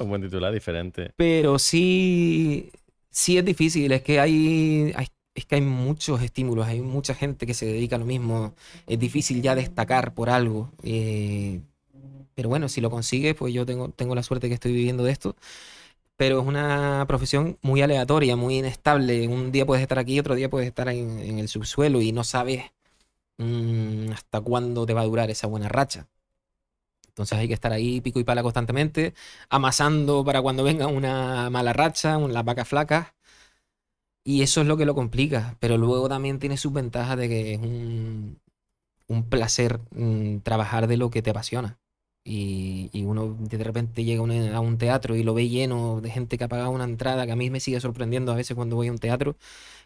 Un buen titular diferente. Pero sí, sí es difícil, es que hay, hay- es que hay muchos estímulos, hay mucha gente que se dedica a lo mismo, es difícil ya destacar por algo. eh, pero bueno, si lo consigues, pues yo tengo, tengo la suerte que estoy viviendo de esto. Pero es una profesión muy aleatoria, muy inestable. Un día puedes estar aquí, otro día puedes estar en, en el subsuelo y no sabes mm, hasta cuándo te va a durar esa buena racha. Entonces hay que estar ahí pico y pala constantemente, amasando para cuando venga una mala racha, las vacas flacas. Y eso es lo que lo complica. Pero luego también tiene sus ventajas de que es un, un placer mm, trabajar de lo que te apasiona. Y, y uno de repente llega a un, teatro y lo ve lleno de gente que ha pagado una entrada, que a mí me sigue sorprendiendo a veces cuando voy a un teatro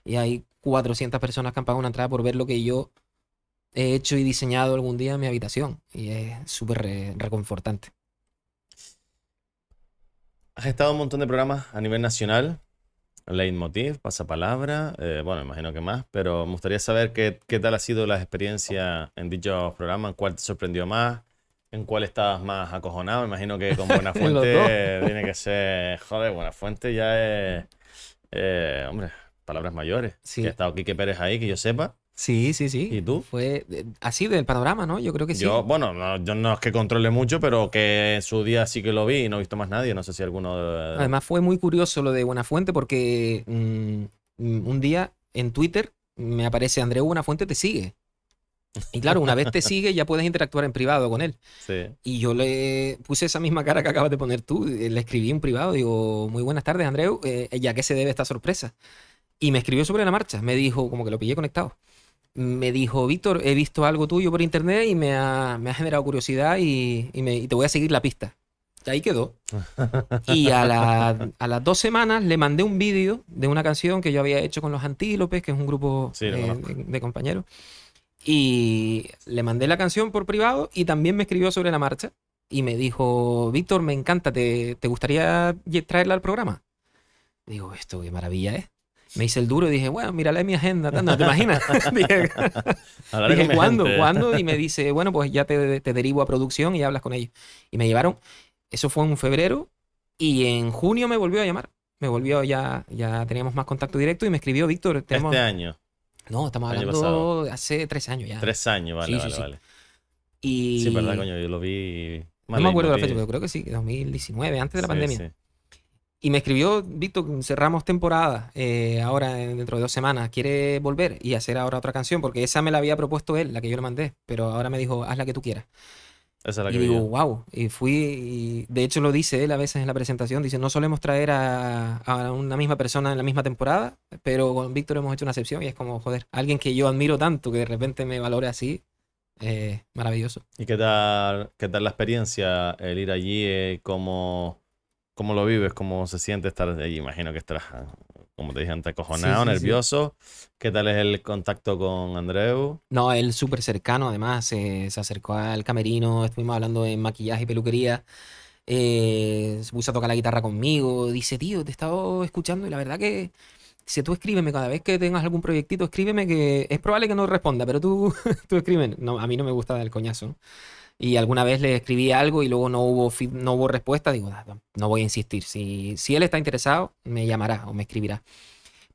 y hay 400 personas que han pagado una entrada por ver lo que yo he hecho y diseñado algún día en mi habitación. Y es súper re- reconfortante. Has estado en un montón de programas a nivel nacional. Leitmotiv, Pasapalabra, eh, bueno, imagino que más, pero me gustaría saber qué, qué tal ha sido la experiencia en dichos programas, cuál te sorprendió más, en cuál estabas más acojonado. Me imagino que con los Buenafuente dos. tiene que ser, joder, Buenafuente ya es, eh, hombre, palabras mayores. Sí. Que ha estado Quique Pérez ahí, que yo sepa. Sí, sí, sí. ¿Y tú? Fue eh, así del panorama, ¿no? Yo creo que sí. Yo, bueno, no, yo no es que controle mucho, pero que en su día sí que lo vi y no he visto más nadie. No sé si alguno de- Además fue muy curioso lo de Buenafuente porque mm, mm, un día en Twitter me aparece Andreu Buenafuente te sigue. Y claro, una vez te sigue ya puedes interactuar en privado con él. Sí. Y yo le puse esa misma cara que acabas de poner tú. eh, Le escribí en privado, digo, muy buenas tardes, Andreu, eh, ¿ya qué se debe esta sorpresa? Y me escribió sobre la marcha, me dijo, como que lo pillé conectado. Me dijo, Víctor, he visto algo tuyo por internet y me ha, me ha generado curiosidad y, y me- y te voy a seguir la pista. Ahí quedó. Y a, la- a las dos semanas le mandé un vídeo de una canción que yo había hecho con los Antílopes, que es un grupo Sí, lo eh, de, de compañeros. Y le mandé la canción por privado y también me escribió sobre la marcha. Y me dijo, Víctor, me encanta, ¿te, te gustaría traerla al programa? Digo, esto qué maravilla es. Me hice el duro y dije, bueno, mírala en mi agenda. ¿No te imaginas? dije, Dije. ¿Cuándo? Y me dice, bueno, pues ya te, te derivo a producción y hablas con ellos. Y me llevaron, eso fue en febrero, y en junio me volvió a llamar. Me volvió, ya, ya teníamos más contacto directo y me escribió, Víctor, tenemos... Este año. No, estamos año hablando pasado. hace tres años ya. Tres años, vale, Sí, vale, sí. vale. Y Sí, verdad, coño, yo lo vi. no me acuerdo la fecha, pero creo que sí, 2019, antes de la pandemia. Y me escribió, Víctor, cerramos temporada eh, ahora eh, dentro de dos semanas. ¿Quiere volver y hacer ahora otra canción? Porque esa me la había propuesto él, la que yo le mandé. Pero ahora me dijo, haz la que tú quieras. Esa es la Y que vi digo, yo. wow. Y fui, y de hecho lo dice él a veces en la presentación, dice, no solemos traer a, a una misma persona en la misma temporada, pero con Víctor hemos hecho una excepción y es como, joder, alguien que yo admiro tanto, que de repente me valore así, eh, maravilloso. ¿Y qué tal, qué tal la experiencia el ir allí? eh, ¿Cómo, cómo lo vives? ¿Cómo se siente estar allí? Imagino que estarás, como te dije antes, acojonado, Sí, sí, sí. nervioso. ¿Qué tal es el contacto con Andreu? No, él súper cercano, además, eh, se acercó al camerino, estuvimos hablando de maquillaje y peluquería, eh, se puso a tocar la guitarra conmigo, dice, tío, te he estado escuchando y la verdad que, si tú escríbeme cada vez que tengas algún proyectito, escríbeme que es probable que no responda, pero tú, tú escríbeme. No, a mí no me gusta dar el coñazo. Y alguna vez le escribí algo y luego no hubo, no hubo respuesta, digo, "Ah, no, no voy a insistir. Si, si él está interesado, me llamará o me escribirá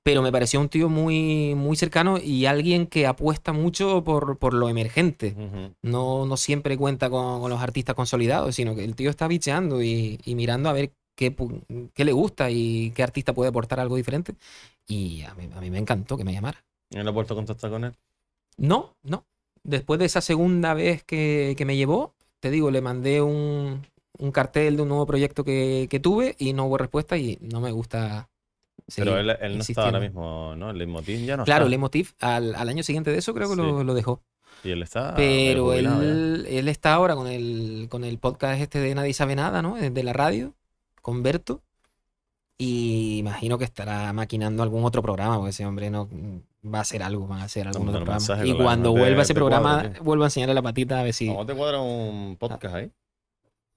pero me pareció un tío muy, muy cercano y alguien que apuesta mucho por, por lo emergente. No, no siempre cuenta con, con los artistas consolidados, sino que el tío está bicheando y, y mirando a ver qué, qué le gusta y qué artista puede aportar algo diferente. Y a mí, a mí me encantó que me llamara. ¿Y no has vuelto a contactar con él? No, no. Después de esa segunda vez que, que me llevó, te digo, le mandé un, un cartel de un nuevo proyecto que, que tuve y no hubo respuesta y no me gusta. Pero seguir él, él no está ahora mismo, ¿no? El leitmotiv ya no Claro, está. el Emotiv al, al año siguiente de eso creo que Sí. lo, lo dejó. Y él está Pero eh, él, él está ahora con el, con el podcast este de Nadie sabe nada, ¿no? De la radio, con Berto. Y imagino que estará maquinando algún otro programa, porque ese hombre no va a hacer algo, va a hacer algún otro programa. Y cuando vuelva ese programa, tío. vuelvo a enseñarle la patita a ver si. ¿Cómo te cuadra un podcast ahí?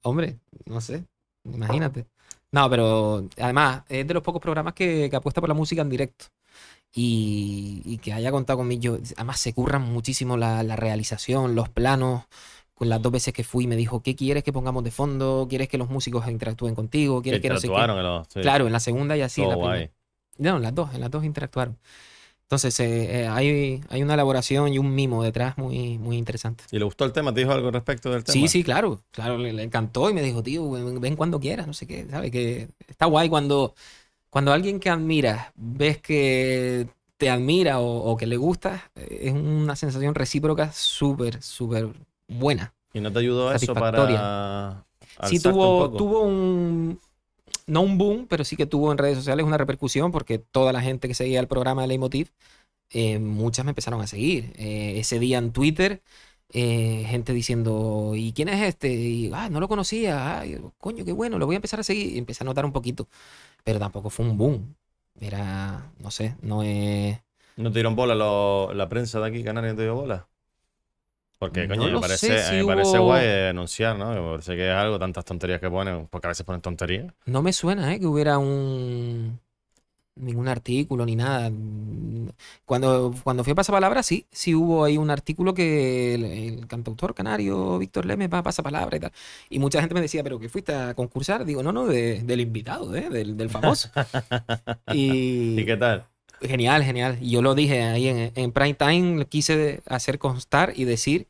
Hombre, no sé, imagínate. No, pero además es de los pocos programas que, que apuesta por la música en directo. y, y que haya contado conmigo. Además, se curran muchísimo la, la realización, los planos. Con las dos veces que fui, me dijo: ¿Qué quieres que pongamos de fondo? ¿Quieres que los músicos interactúen contigo? ¿Quieres que no sé qué? interactuaron en los- sí, Claro, en la segunda y así. en todo la guay. No, en las dos, en las dos interactuaron. Entonces, eh, eh, hay, hay una elaboración y un mimo detrás muy, muy interesante. ¿Y le gustó el tema? ¿Te dijo algo al respecto del tema? Sí, sí, claro, claro, le, le encantó y me dijo, tío, ven, ven cuando quieras, no sé qué, ¿sabes? Que está guay cuando, cuando alguien que admiras ves que te admira o, o que le gusta, eh, es una sensación recíproca súper, súper buena. ¿Y no te ayudó eso para Sí alzarte un tuvo, tuvo un, no un boom, pero sí que tuvo en redes sociales una repercusión porque toda la gente que seguía el programa de Leitmotiv, eh, muchas me empezaron a seguir. Eh, ese día en Twitter, eh, gente diciendo, ¿y quién es este? Y, ah, no lo conocía, ay, coño, qué bueno, lo voy a empezar a seguir. Y empecé a notar un poquito, pero tampoco fue un boom. Era, no sé, no es... ¿No te dieron bola lo- la prensa de aquí, Canarias, no te dio bola? Porque, No coño, me parece, si me parece guay denunciar, ¿no? Me parece que es algo, tantas tonterías que ponen, porque a veces ponen tonterías. No me suena, ¿eh? Que hubiera un ningún artículo ni nada. Cuando, cuando fui a Pasapalabra, sí, sí hubo ahí un artículo que el, el cantautor canario Víctor Lemes va a Pasapalabra y tal. Y mucha gente me decía, ¿pero que fuiste a concursar? Digo, no, no, de- del invitado, ¿eh? Del, del famoso. Y, ¿Y qué tal? Genial, genial. Y yo lo dije ahí en, en Prime Time, quise hacer constar y decir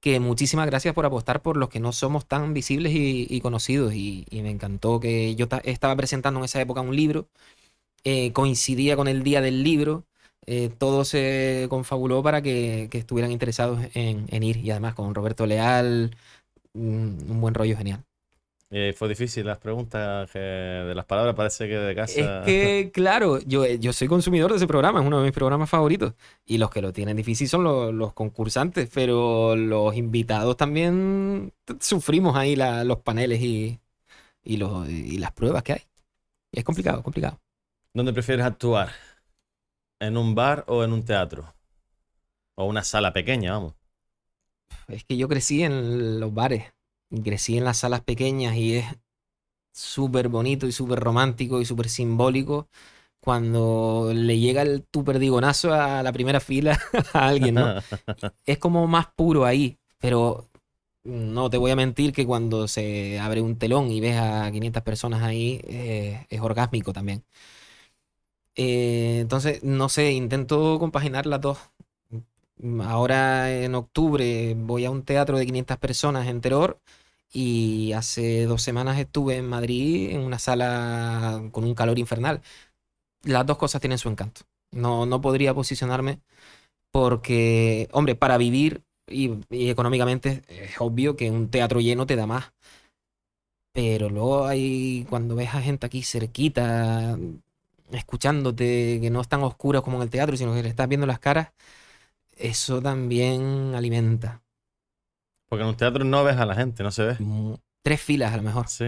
que muchísimas gracias por apostar por los que no somos tan visibles y, conocidos. Y, me encantó que yo ta- estaba presentando en esa época un libro, eh, coincidía con el día del libro, eh, todo se confabuló para que, estuvieran interesados en, en ir. Y además con Roberto Leal, un, un buen rollo genial. Y fue difícil las preguntas, que de las palabras parece que de casa... Es que, claro, yo, yo soy consumidor de ese programa, es uno de mis programas favoritos. Y los que lo tienen difícil son los, los concursantes, pero los invitados también sufrimos ahí la- los paneles y, y, los, y las pruebas que hay. Y es complicado, complicado. ¿Dónde prefieres actuar? ¿En un bar o en un teatro? O una sala pequeña, vamos. Es que yo crecí en los bares, crecí en las salas pequeñas y es súper bonito y súper romántico y súper simbólico cuando le llega el tu perdigonazo a la primera fila a alguien, ¿no? es como más puro ahí, pero no te voy a mentir que cuando se abre un telón y ves a 500 personas ahí, eh, es orgásmico también. Eh, entonces, no sé, intento compaginar las dos. Ahora en octubre voy a un teatro de 500 personas en Teror y hace dos semanas estuve en Madrid en una sala con un calor infernal. Las dos cosas tienen su encanto. No, no podría posicionarme porque, hombre, para vivir y, económicamente es obvio que un teatro lleno te da más. Pero luego hay, cuando ves a gente aquí cerquita, escuchándote, que no están oscuros como en el teatro, sino que le estás viendo las caras, eso también alimenta. Porque en un teatro no ves a la gente, no se ve. Mu- Tres filas a lo mejor. Sí.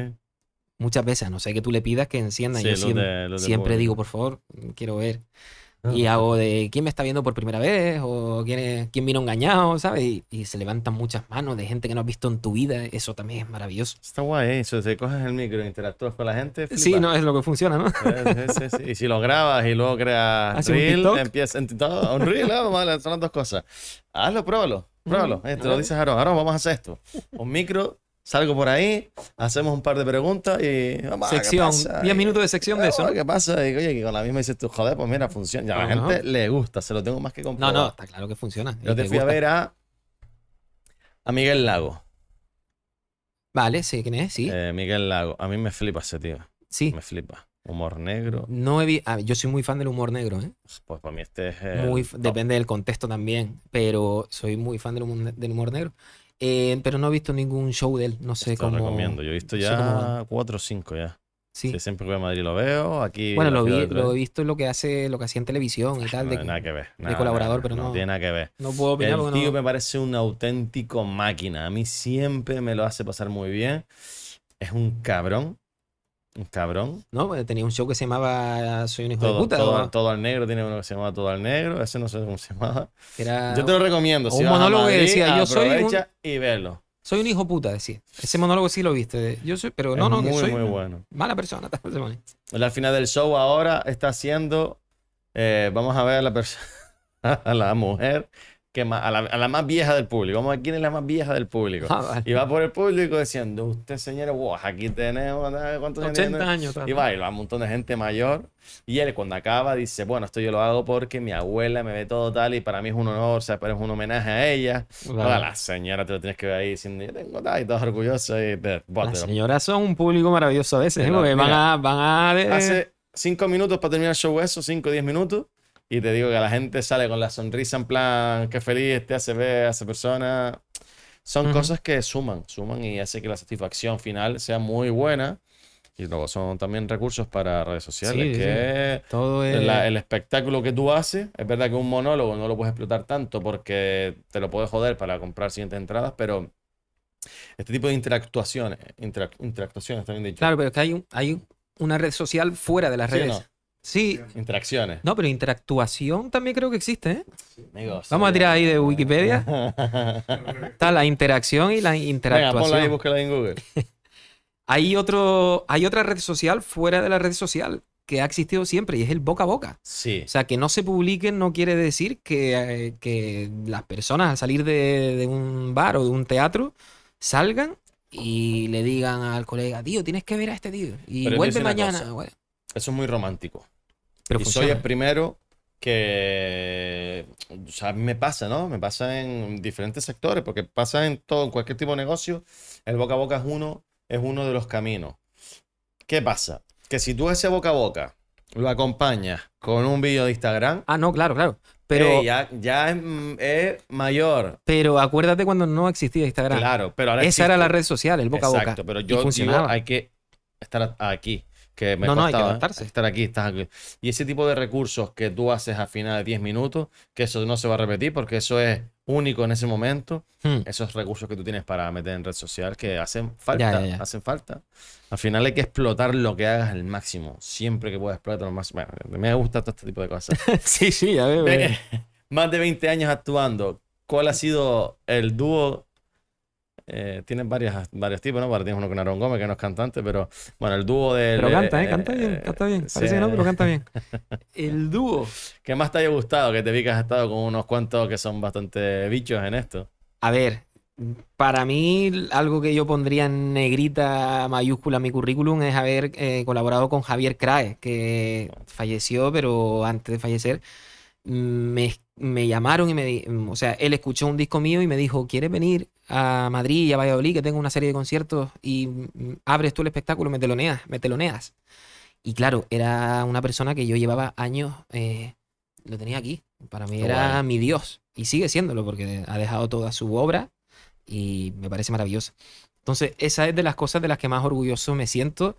Muchas veces, no sé que tú le pidas que encienda. Sí, Yo los siempre, de- los de siempre digo, por favor, quiero ver. Y hago de quién me está viendo por primera vez o quién, es- quién vino engañado, ¿sabes? Y, y se levantan muchas manos de gente que no has visto en tu vida. Eso también es maravilloso. Está guay, ¿eh? Eso, te coges el micro e interactúas con la gente. Sí, flipas. no es lo que funciona, ¿no? Sí, sí, sí, sí. Y si lo grabas y luego creas ¿Haces un reel, TikTok? empieza en TikTok, un reel, ah, vale, son las dos cosas. Hazlo, pruébalo, pruébalo. Eh, te lo dices a Aaron, Aaron, vamos a hacer esto. Un micro, salgo por ahí, hacemos un par de preguntas y vamos, ¿qué sección, pasa? 10 Y- minutos de sección de eso. ¿no? ¿Qué pasa? Y oye, que con la misma dices tú, joder, pues mira, funciona. Y a la Ajá. gente le gusta, se lo tengo más que No, comprobar. no, está claro que funciona. Yo te fui a ver a, a Miguel Lago. Vale, sí, ¿quién es? Sí, Eh, Miguel Lago. A mí me flipa ese tío. sí. Me flipa. Humor negro. No he ah, yo soy muy fan del humor negro, ¿eh? Pues para mí este es. el Muy, depende del contexto también, pero soy muy fan del humor, del humor negro. Eh, pero no he visto ningún show de él, no sé Te lo cómo. recomiendo. Yo he visto no cómo ya cuatro o cinco ya. Sí. Sí, siempre que voy a Madrid lo veo. Aquí. Bueno, lo vi, lo he visto lo que hace, lo que hacía en televisión y tal. No de nada que ver. nada, colaborador, nada, pero no- tiene nada que ver. no puedo opinar El tío no- me parece un auténtico máquina. A mí siempre me lo hace pasar muy bien. Es un cabrón. Un cabrón. ¿no? Tenía un show que se llamaba Soy un hijo de puta. todo, o- todo al negro. Tiene uno que se llama Todo al negro. Ese no sé cómo se llama. que era- Yo te lo recomiendo. Si un monólogo que decía, "Yo soy un- aprovecha y verlo. Soy un hijo puta, decía. Ese monólogo sí lo viste. Yo soy, pero no, es no, que muy, soy muy bueno. mala persona. al final del show ahora está haciendo eh, vamos a ver a la persona, a la mujer que más, a, la, a la más vieja del público. Vamos a ver quién es la más vieja del público. Ah, vale. Y va por el público diciendo, usted señora, wow, aquí tenemos. ¿cuántos años 80 tiene?" años. tal. Y va un montón de gente mayor. Y él cuando acaba dice, bueno, esto yo lo hago porque mi abuela me ve todo tal y para mí es un honor, o sea, pero es un homenaje a ella. Toda la señora te lo tienes que ver ahí diciendo, yo tengo tal y todo orgulloso. Y te, Las señoras son un público maravilloso a veces, ¿eh? porque van a, van a de- Hace cinco minutos para terminar el show eso, cinco o diez minutos. Y te digo que la gente sale con la sonrisa en plan, qué feliz te hace ver a esa persona. Son Ujú. cosas que suman, suman y hace que la satisfacción final sea muy buena. Y luego son también recursos para redes sociales, Sí, sí. que todo es... la- el espectáculo que tú haces, es verdad que un monólogo no lo puedes explotar tanto porque te lo puedes joder para comprar siguientes entradas, pero este tipo de interactuaciones, interac- interactuaciones también dicho, Claro, pero es que hay, un- hay una red social fuera de las ¿Sí redes. no? Sí, interacciones. no, pero interactuación también creo que existe, ¿eh? Amigos, Vamos a tirar ahí de Wikipedia. Venga, Está la interacción y la ponla ahí y interactuación. búscala en Google. Hay, otro, hay otra red social fuera de la red social que ha existido siempre y es el boca a boca. Sí, O sea, que no se publiquen no quiere decir que, eh, que las personas al salir de, de un bar o de un teatro salgan y le digan al colega, tío, tienes que ver a este tío. Y Pero vuelve mañana. eso es muy romántico. Pero y soy el primero que, o sea, a mí me pasa, ¿no? Me pasa en diferentes sectores, porque pasa en todo, en cualquier tipo de negocio, el boca a boca es uno, es uno de los caminos. ¿Qué pasa? Que si tú ese boca a boca lo acompañas con un vídeo de Instagram, Ah, no, claro, claro. Pero, eh, ya, ya es, es mayor. pero acuérdate cuando no existía Instagram. Claro, pero ahora Esa era la red social, el boca a boca. Exacto, pero yo digo, hay que estar aquí. Que me No, no, hay que costaba, adaptarse. Estar aquí, estás aquí. Y ese tipo de recursos que tú haces a final de 10 minutos, que eso no se va a repetir porque eso es único en ese momento. Hmm. Esos recursos que tú tienes para meter en red social que hacen falta, Ya, ya, ya. hacen falta. Al final hay que explotar lo que hagas al máximo. Siempre que puedas explotar lo máximo. Bueno, me gusta todo este tipo de cosas. sí, sí, a ver. Ve, Más de 20 años actuando. ¿Cuál ha sido el dúo? Eh, tienes varias, varios tipos, ¿no? Tienes uno con Aaron Gómez, que no es cantante, pero bueno, el dúo del. Pero canta, ¿eh? Canta bien, canta bien. sí. Parece que no, pero canta bien. El dúo. ¿Qué más te haya gustado? Que te vi que has estado con unos cuantos que son bastante bichos en esto. A ver, para mí algo que yo pondría en negrita mayúscula en mi currículum es haber eh, colaborado con Javier Crae, que falleció, pero antes de fallecer me, me llamaron y me di- o sea, él escuchó un disco mío y me dijo, ¿quieres venir a Madrid y a Valladolid que tengo una serie de conciertos y mm, abres tú el espectáculo, me teloneas, me teloneas? Y claro, era una persona que yo llevaba años, eh, lo tenía aquí, para mí Qué era mi Dios y sigue siéndolo porque ha dejado toda su obra y me parece maravilloso. Entonces, esa es de las cosas de las que más orgulloso me siento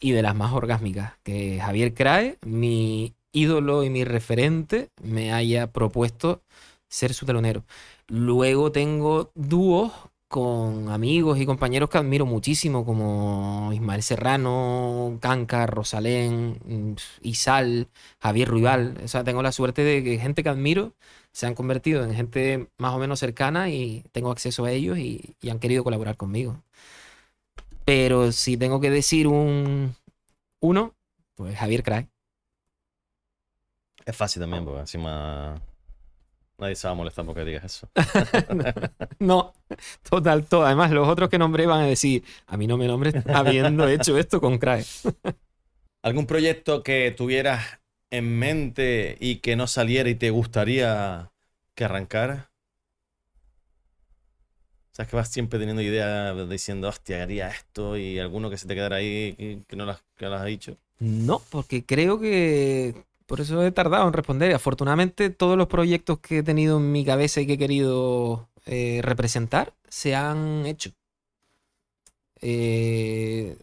y de las más orgásmicas. Que Javier Crae, mi ídolo y mi referente, me haya propuesto ser su telonero. Luego tengo dúos con amigos y compañeros que admiro muchísimo, como Ismael Serrano, Canca, Rosalén, mm, Isal, Javier Ruibal. O sea, tengo la suerte de que gente que admiro se han convertido en gente más o menos cercana y tengo acceso a ellos y, y han querido colaborar conmigo. Pero si tengo que decir un uno, pues Javier Crae. Es fácil también, porque encima nadie se va a molestar porque digas eso. No, total, todo. Además, los otros que nombré van a decir, a mí no me nombres habiendo hecho esto con Crae. ¿Algún proyecto que tuvieras en mente y que no saliera y te gustaría que arrancara? O sea, que vas siempre teniendo ideas diciendo, hostia, haría esto y alguno que se te quedara ahí que no las, que las has dicho. No, porque creo que por eso he tardado en responder. Afortunadamente, todos los proyectos que he tenido en mi cabeza y que he querido eh, representar se han hecho. Eh,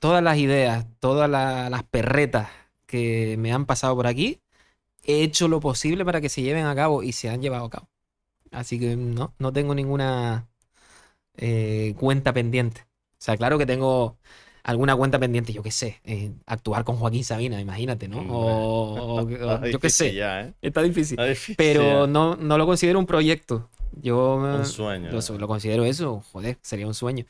todas las ideas, todas la- las perretas que me han pasado por aquí, he hecho lo posible para que se lleven a cabo y se han llevado a cabo. Así que no, no tengo ninguna eh, cuenta pendiente. O sea, claro que tengo alguna cuenta pendiente, yo qué sé, eh, actuar con Joaquín Sabina, imagínate, ¿no? O, o- o- yo qué sé, ya, ¿eh? está difícil. Está difícil Pero no, no lo considero un proyecto. Yo Un sueño. lo, lo considero eso, joder, sería un sueño.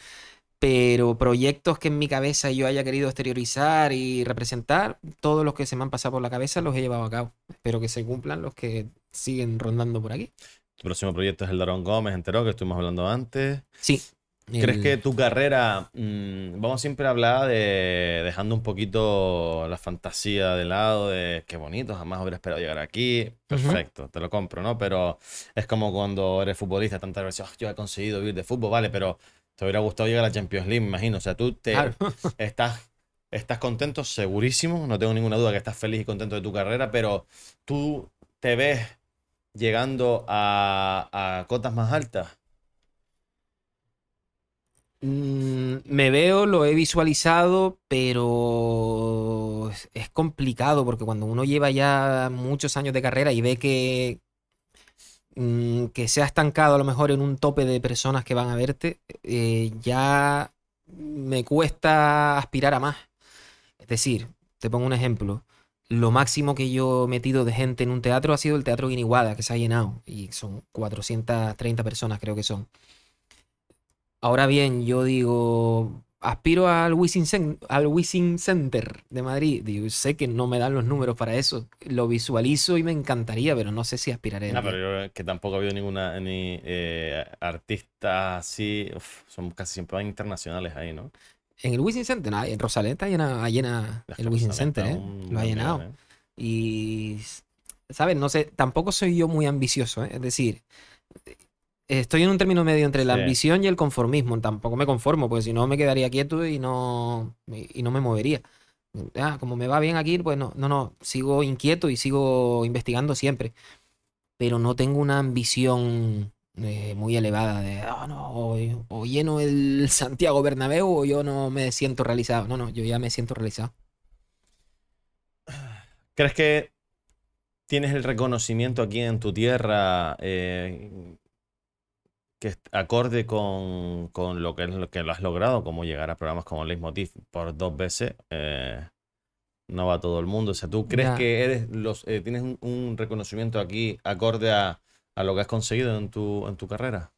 pero proyectos que en mi cabeza yo haya querido exteriorizar y representar, todos los que se me han pasado por la cabeza los he llevado a cabo. Espero que se cumplan los que siguen rondando por aquí. Tu próximo proyecto es el Darón Gómez, entero, que estuvimos hablando antes. Sí. ¿Crees que tu carrera, mm, vamos siempre a hablar de dejando un poquito la fantasía de lado, de qué bonito, jamás hubiera esperado llegar aquí, perfecto, te lo compro, ¿no? Pero es como cuando eres futbolista, tantas veces, "Oh, yo he conseguido vivir de fútbol, vale, pero te hubiera gustado llegar a la Champions League, me imagino, o sea, tú te, Claro. estás, estás contento, segurísimo, no tengo ninguna duda que estás feliz y contento de tu carrera, pero tú te ves llegando a, a cotas más altas. Mm, Me veo, lo he visualizado, pero es- complicado porque cuando uno lleva ya muchos años de carrera y ve que, mm, que se ha estancado a lo mejor en un tope de personas que van a verte, eh, ya me cuesta aspirar a más. Es decir, te pongo un ejemplo. Lo máximo que yo he metido de gente en un teatro ha sido el Teatro Guiniguada, que se ha llenado, y son 430 personas creo que son. Ahora bien, yo digo, aspiro al Wishing, Cen- al Center de Madrid. Digo, sé que no me dan los números para eso. Lo visualizo y me encantaría, pero no sé si aspiraré. No, pero yo creo que tampoco ha habido ninguna ni eh, artista así, uf, son casi siempre internacionales ahí, ¿no? En el Wishing Center, no, en Rosalenta llena, el Rosalenta Center, ¿eh? Lo ha llenado. ¿eh? Y, ¿sabes? No sé, tampoco soy yo muy ambicioso, ¿eh? Es decir, estoy en un término medio entre la Sí. ambición y el conformismo. Tampoco me conformo, porque si no me quedaría quieto y no, y no me movería. Ah, como me va bien aquí, pues no, no, no, sigo inquieto y sigo investigando siempre. Pero no tengo una ambición eh, muy elevada de, "Ah, no, o, o lleno el Santiago Bernabéu o yo no me siento realizado. No, no, yo ya me siento realizado. ¿Crees que tienes el reconocimiento aquí en tu tierra eh, que acorde con, con lo que, es lo que lo has logrado, como llegar a programas como Leitmotiv por dos veces? eh, no va todo el mundo. O sea, ¿tú crees Ya. que eres los, eh, tienes un, un reconocimiento aquí acorde a, a lo que has conseguido en tu, en tu carrera?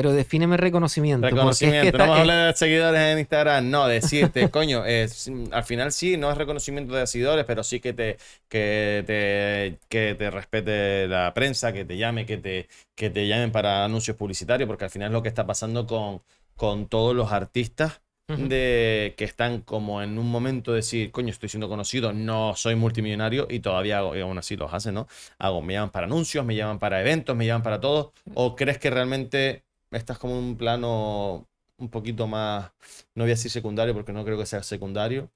Pero defíneme reconocimiento. porque es que Reconocimiento, no vamos a hablar de seguidores en Instagram, no, decirte, coño, es, al final sí, no es reconocimiento de seguidores, pero sí que te, que te, que te respete la prensa, que te llame, que te, que te llamen para anuncios publicitarios, porque al final es lo que está pasando con, con todos los artistas de que están como en un momento de decir, coño, estoy siendo conocido, no soy multimillonario y todavía hago, y aún así los hacen, ¿no? Hago, me llaman para anuncios, me llaman para eventos, me llaman para todo. ¿O crees que realmente estás como en un plano un poquito más, no voy a decir secundario porque no creo que sea secundario,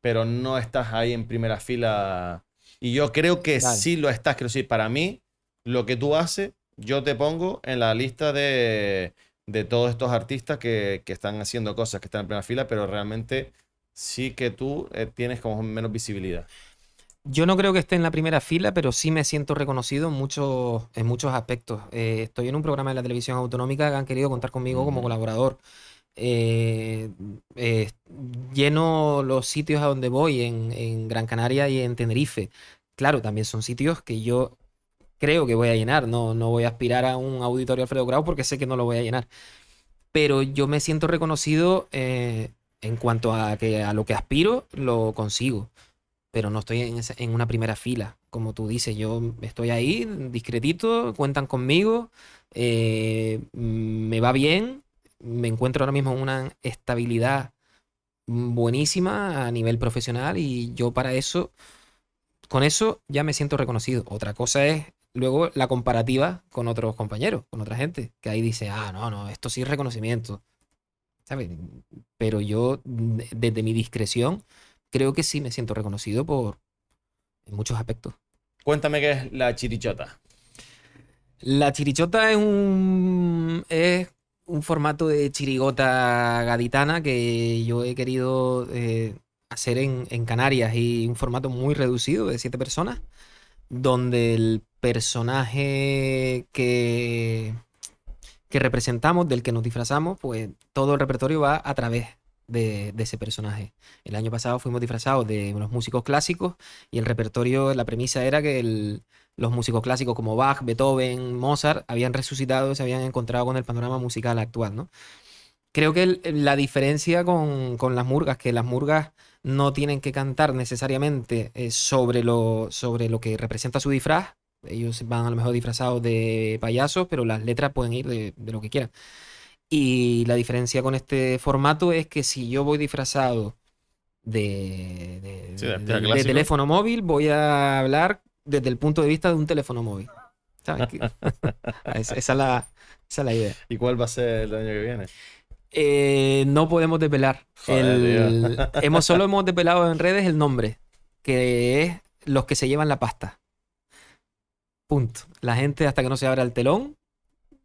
pero no estás ahí en primera fila? Y yo creo que sí lo estás, quiero decir, para mí, lo que tú haces, yo te pongo en la lista de, de todos estos artistas que, que están haciendo cosas, que están en primera fila, pero realmente sí que tú eh, tienes como menos visibilidad. Yo no creo que esté en la primera fila, pero sí me siento reconocido en muchos, en muchos aspectos. Eh, estoy en un programa de la televisión autonómica que han querido contar conmigo como colaborador. Eh, eh, lleno los sitios a donde voy en, en Gran Canaria y en Tenerife. Claro, también son sitios que yo creo que voy a llenar. No, no voy a aspirar a un auditorio Alfredo Grau porque sé que no lo voy a llenar. Pero yo me siento reconocido eh, en cuanto a que a lo que aspiro, lo consigo pero no estoy en, esa- una primera fila. Como tú dices, yo estoy ahí, discretito, cuentan conmigo, eh, me va bien, me encuentro ahora mismo en una estabilidad buenísima a nivel profesional y yo para eso, con eso ya me siento reconocido. Otra cosa es luego la comparativa con otros compañeros, con otra gente, que ahí dice, ah, no, no, esto sí es reconocimiento. ¿Sabes? Pero yo, desde mi discreción, creo que sí me siento reconocido por en muchos aspectos. Cuéntame qué es la chirichota. La chirichota es un es un formato de chirigota gaditana que yo he querido eh, hacer en, en Canarias y un formato muy reducido de siete personas, donde el personaje que, que representamos, del que nos disfrazamos, pues todo el repertorio va a través de, ese personaje. El año pasado fuimos disfrazados de unos músicos clásicos y el repertorio, la premisa era que los músicos clásicos como Bach, Beethoven, Mozart habían resucitado y se habían encontrado con el panorama musical actual, ¿no? creo que la diferencia con, las murgas, que las murgas no tienen que cantar necesariamente eh, sobre, lo, sobre lo que representa su disfraz. Ellos van a lo mejor disfrazados de payasos, pero las letras pueden ir de lo que quieran. Y la diferencia con este formato es que si yo voy disfrazado de, de- Sí, de de- artista de clásico. teléfono móvil, voy a hablar desde el punto de vista de un teléfono móvil. Esa, es la, esa es la idea. ¿Y cuál va a ser el año que viene? Eh, no podemos El- hemos, solo hemos desvelado en redes el nombre, que es los que se llevan la pasta. Punto. La gente hasta que no se abra el telón,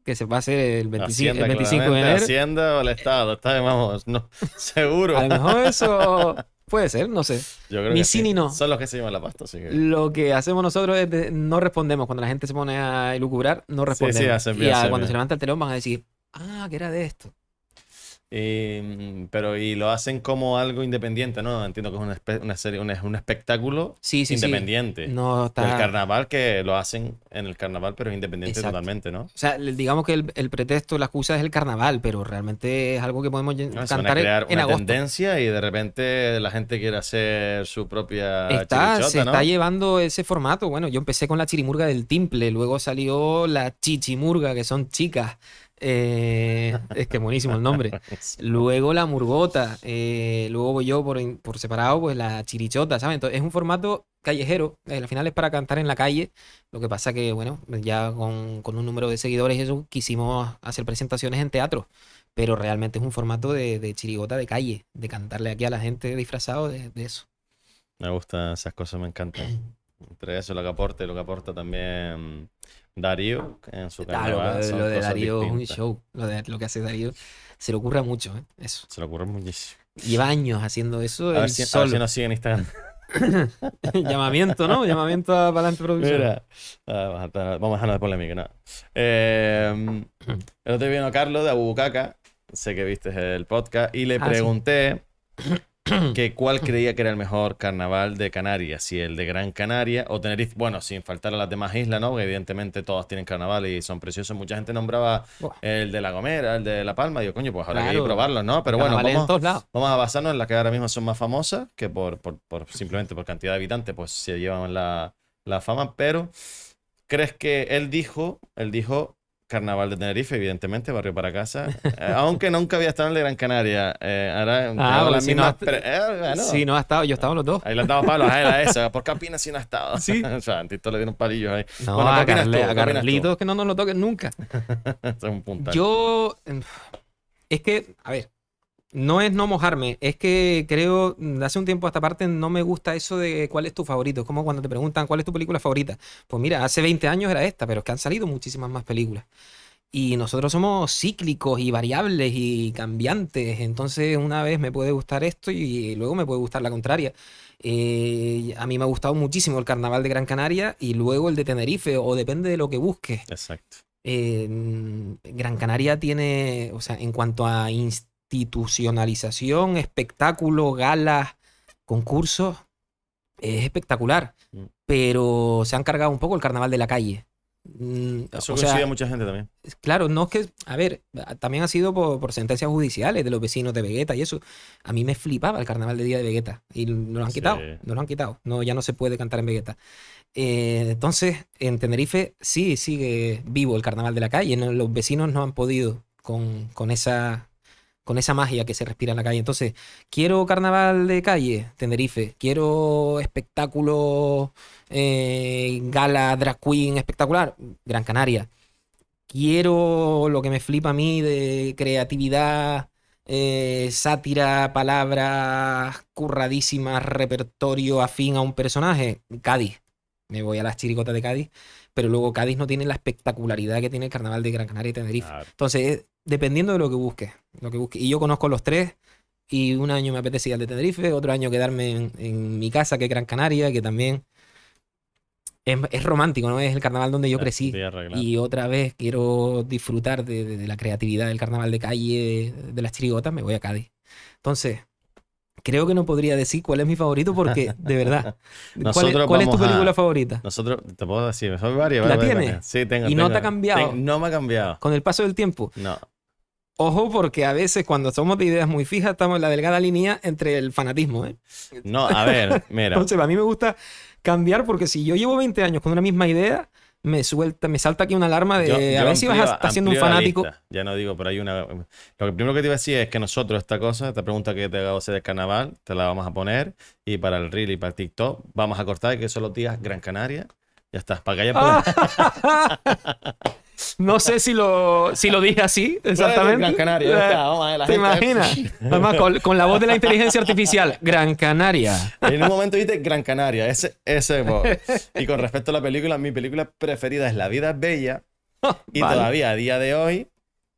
que se va a hacer el 25, el Hacienda, 25 de enero. Hacienda o el Estado, está, vamos, no, seguro. A lo mejor eso puede ser, no sé. Yo creo ni que sí ni no. Son los que se llevan la pasta, así que... Lo que hacemos nosotros es de- no respondemos. Cuando la gente se pone a elucubrar, no respondemos. hacen y bien, a- hacen cuando bien. se levanta el telón van a decir, ah, que era de esto. Y, mm, pero y lo hacen como algo independiente, ¿no? Entiendo que es una, una serie, un, un espectáculo Sí, sí, sí. independiente. No Del está... carnaval que lo hacen en el carnaval, pero independiente Exacto. totalmente, ¿no? O sea, digamos que el, el pretexto, la excusa es el carnaval, pero realmente es algo que podemos lle- No, se van a cantar crear en una agosto. tendencia y de repente la gente quiere hacer su propia Está, se ¿no? está llevando ese formato. Bueno, yo empecé con la chirimurga del timple, luego salió la chichimurga, que son chicas. Eh, es que buenísimo el nombre. Luego la murgota, eh, luego voy yo por, por separado, pues la chirichota, ¿sabes? Entonces es un formato callejero, eh, al final es para cantar en la calle, lo que pasa que, bueno, ya con, con un número de seguidores y eso, quisimos hacer presentaciones en teatro, pero realmente es un formato de, de chirigota de calle, de cantarle aquí a la gente disfrazado de, de eso. Me gustan esas cosas, me encantan. Entre eso, lo que aporta y lo que aporta también Darío en su Ah, lo, carnaval. de- son lo de Darío es un show, lo, de, lo que hace Darío, se le ocurre mucho, ¿eh? Eso. Se le ocurre muchísimo. Lleva años haciendo eso A ver, si, a ver solo. si nos siguen en Instagram. Llamamiento, ¿no? Llamamiento a Palante Producción. Mira, ah, vamos a dejarnos de polémica, no. Eh, el otro día vino Carlos de Abubucaca, sé que viste el podcast, y le Ah, sí. que cuál creía que era el mejor carnaval de Canarias, si el de Gran Canaria o Tenerife, bueno, sin faltar a las demás islas, ¿no? Porque evidentemente todos tienen carnaval y son preciosos. Mucha gente nombraba el de La Gomera, el de La Palma, digo, coño, pues habrá que ir Claro. a probarlos, ¿no? Pero bueno, vamos. Vamos a basarnos en las que ahora mismo son más famosas, que por, por- por- simplemente por cantidad de habitantes, pues se llevan la, la fama. Pero, ¿crees que él dijo, él dijo Carnaval de Tenerife, evidentemente, barrio para casa, eh, aunque nunca había estado en de Gran Canaria. eh, ahora porque las si no has- pre- eh, bueno, Sí, no ha estado, yo he estado en los dos. Ahí le han dado palos a él a esa. ¿Por qué opinas si no ha estado? Sí. o sea, Antito le dieron palillos ahí. No, Bueno, ¿qué a, Carle- tú? a. Carlitos que no nos lo toquen nunca. Es un puntal. Yo, em, es que, a ver, no es no mojarme, es que creo, hace un tiempo a esta parte no me gusta eso de cuál es tu favorito. Es como cuando te preguntan cuál es tu película favorita. Pues mira, hace 20 años era esta, pero es que han salido muchísimas más películas. Y nosotros somos cíclicos y variables y cambiantes. Entonces, una vez me puede gustar esto y luego me puede gustar la contraria. Eh, a mí me ha gustado muchísimo el carnaval de Gran Canaria y luego el de Tenerife, o depende de lo que busques. Exacto. Eh, Gran Canaria tiene, o sea, en cuanto a institucionalización, espectáculo, galas, concursos, es espectacular. Mm. Pero se han cargado un poco el carnaval de la calle. Mm, Eso o sea, a mucha gente también. Claro, no es que, a ver, también ha sido por, por sentencias judiciales de los vecinos de Vegeta y eso. A mí me flipaba el carnaval de día de Vegeta y nos lo han Sí. quitado, nos lo han quitado. No, ya no se puede cantar en Vegeta. Eh, entonces, en Tenerife sí sigue vivo el carnaval de la calle. Los vecinos no han podido con, con esa, con esa magia que se respira en la calle. Entonces, quiero carnaval de calle, Tenerife. Quiero espectáculo, eh, gala, drag queen espectacular, Gran Canaria. Quiero lo que me flipa a mí de creatividad, eh, sátira, palabras curradísimas, repertorio afín a un personaje, Cádiz. Me voy a las chiricotas de Cádiz, pero luego Cádiz no tiene la espectacularidad que tiene el carnaval de Gran Canaria y Tenerife. Entonces, dependiendo de lo que busques, lo que busques. Y yo conozco los tres, y un año me apetecía el de Tenerife, otro año quedarme en, en mi casa, que es Gran Canaria, que también es, es romántico, ¿no? Es el carnaval donde yo La crecí. tierra, claro. Y otra vez quiero disfrutar de, de- de la creatividad del carnaval de calle, de las chirigotas, me voy a Cádiz. Entonces, creo que no podría decir cuál es mi favorito porque, de verdad, ¿cuál, cuál es tu vamos a- película favorita? Nosotros, te puedo decir, son varias. ¿La tienes? Sí, tengo. ¿Y no te tengo. ha cambiado? Ten- no me ha cambiado. Con el paso del tiempo. No. Ojo, porque a veces cuando somos de ideas muy fijas, estamos en la delgada línea entre el fanatismo, ¿eh? No, a ver, mira. Entonces, a mí me gusta cambiar porque si yo llevo 20 años con una misma idea, me suelta, me salta aquí una alarma de Yo- a yo ver si vas a estar siendo un fanático. Ya no digo, pero hay una. Lo que primero que te iba a decir es que nosotros, esta cosa, esta pregunta que te hago hacer del carnaval, te la vamos a poner. Y para el Reel y para el TikTok, vamos a cortar que solo digas Gran Canaria. Ya está, para que haya No sé si lo, si lo dije así, exactamente. Gran Canaria, ya está, vamos a ver, la ¿Te gente- imaginas? Además, con, con la voz de la inteligencia artificial. Gran Canaria. En un momento dijiste Gran Canaria, ese, ese. Y con respecto a la película, mi película preferida es La vida es bella. Y Vale. todavía a día de hoy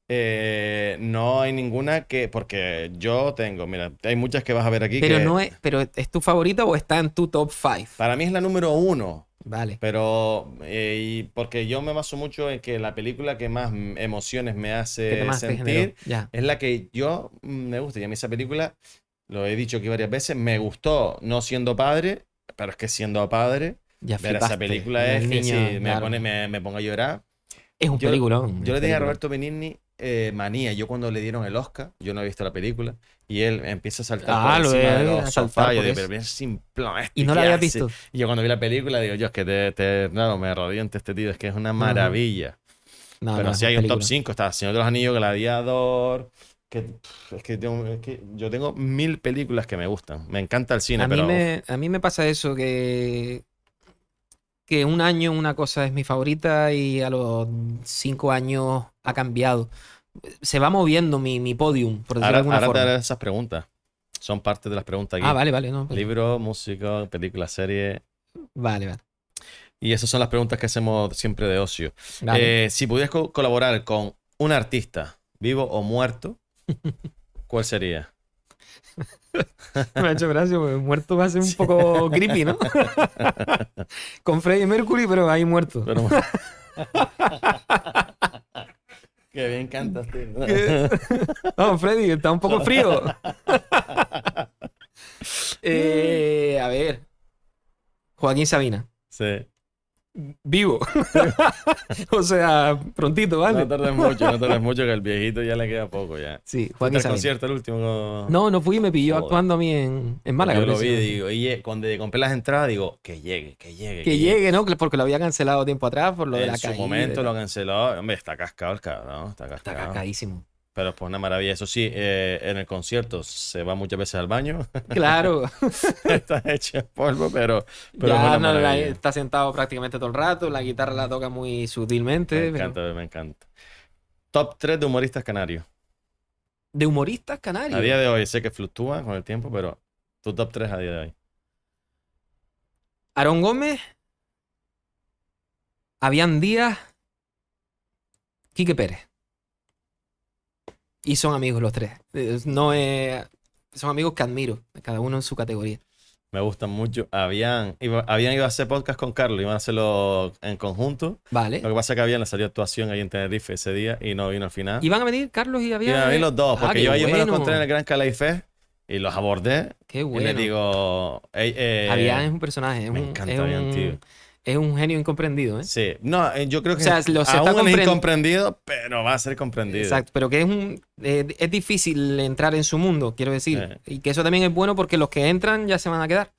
eh, no hay ninguna que. Porque yo tengo, mira, hay muchas que vas a ver aquí. Pero que no es, pero ¿es tu favorita o está en tu top 5? Para mí es la número uno. Vale. Pero. eh, y porque yo me baso mucho en que la película que más emociones me ¿Qué hace sentir Ya. es la que yo mm, me gusta. Y a mí esa película, lo he dicho aquí varias veces, me gustó no siendo padre, pero es que siendo padre, Ya ver esa película El es que niño, sí, me, pone, me, me pongo a llorar. Es un Yo- peliculón. Yo le dije a. Roberto Benigni eh, manía. Yo cuando le dieron el Oscar, yo no he visto la película, y él empieza a saltar Ah, por lo encima de he- los sofás. y Yo digo, pero bien simplón, este, Y no la ¿qué había hace?". visto. Y yo cuando vi la película digo, yo es que te, te- claro, me arrodillo ante este tío, es que es una maravilla. No, Pero no, si es hay un top película. 5, está Señor de los Anillos, Gladiador. Que, es, que tengo- es que yo tengo mil películas que me gustan. Me encanta el cine, A mí, pero me, a mí me pasa eso, que, que un año una cosa es mi favorita y a los cinco años ha cambiado. Se va moviendo mi, mi podium, por decirlo de ahora, alguna ahora te forma. haré esas preguntas. Son parte de las preguntas aquí. Ah, vale, vale, no, pues- Libro, música, película, serie. vale, vale. Y esas son las preguntas que hacemos siempre de ocio. Vale. Eh, si pudieras co- colaborar con un artista, vivo o muerto, ¿cuál sería? Me ha hecho gracia, porque muerto va a ser un poco creepy, ¿no? Con Freddie Mercury, pero ahí muerto. Pero- Qué bien cantas, tío. No, Freddy, está un poco frío. Eh, a ver. Joaquín Sabina. Sí. Vivo. o sea, prontito, ¿vale? No tardes mucho, no tardes mucho, que el viejito ya le queda poco ya. Sí, ¿Fuiste Joaquín al Sabina. concierto el último? No, no fui, me pilló Joder. actuando a mí en, en Málaga. Yo lo vi, digo, y eh, cuando compré las entradas, digo, que llegue, que llegue. Que llegue, ¿no? Porque lo había cancelado tiempo atrás por lo de En la su caída. momento y lo tal. canceló. Hombre, está cascado el cabrón, está Está cascado. Pero pues una maravilla. Eso sí, eh, en el concierto se va muchas veces al baño. Claro. está hecho en polvo, pero, pero es ya una no, la- maravilla. está sentado prácticamente todo el rato. La guitarra la toca muy sutilmente. Me pero- encanta, me encanta. Top 3 de humoristas canarios. De humoristas canarios. A día de hoy sé que fluctúa con el tiempo, pero tu top 3 a día de hoy. Aarón Gómez, Avian Díaz, Quique Pérez. Y son amigos los tres. Eh, No es- son amigos que admiro, cada uno en su categoría. Me gustan mucho. Habían, iba, habían ido a hacer podcast con Carlos, iban a hacerlo en conjunto. Vale. Lo que pasa es que habían le salió actuación ahí en Tenerife ese día y no vino al final. ¿Iban a venir Carlos y Avian? Iban a venir los dos, Ah, porque qué yo ayer me los bueno. encontré en el Gran Calais Fest y los abordé Qué y bueno. les digo... eh, eh, Avian es un personaje. Es me un, encanta es Avian, un- tío. Es un genio incomprendido, ¿eh? Sí, no, eh, yo creo que O sea, lo- se está aún es incomprendido, pero va a ser comprendido. Exacto, pero que es un eh, es difícil entrar en su mundo, quiero decir, y que eso también es bueno porque los que entran ya se van a quedar,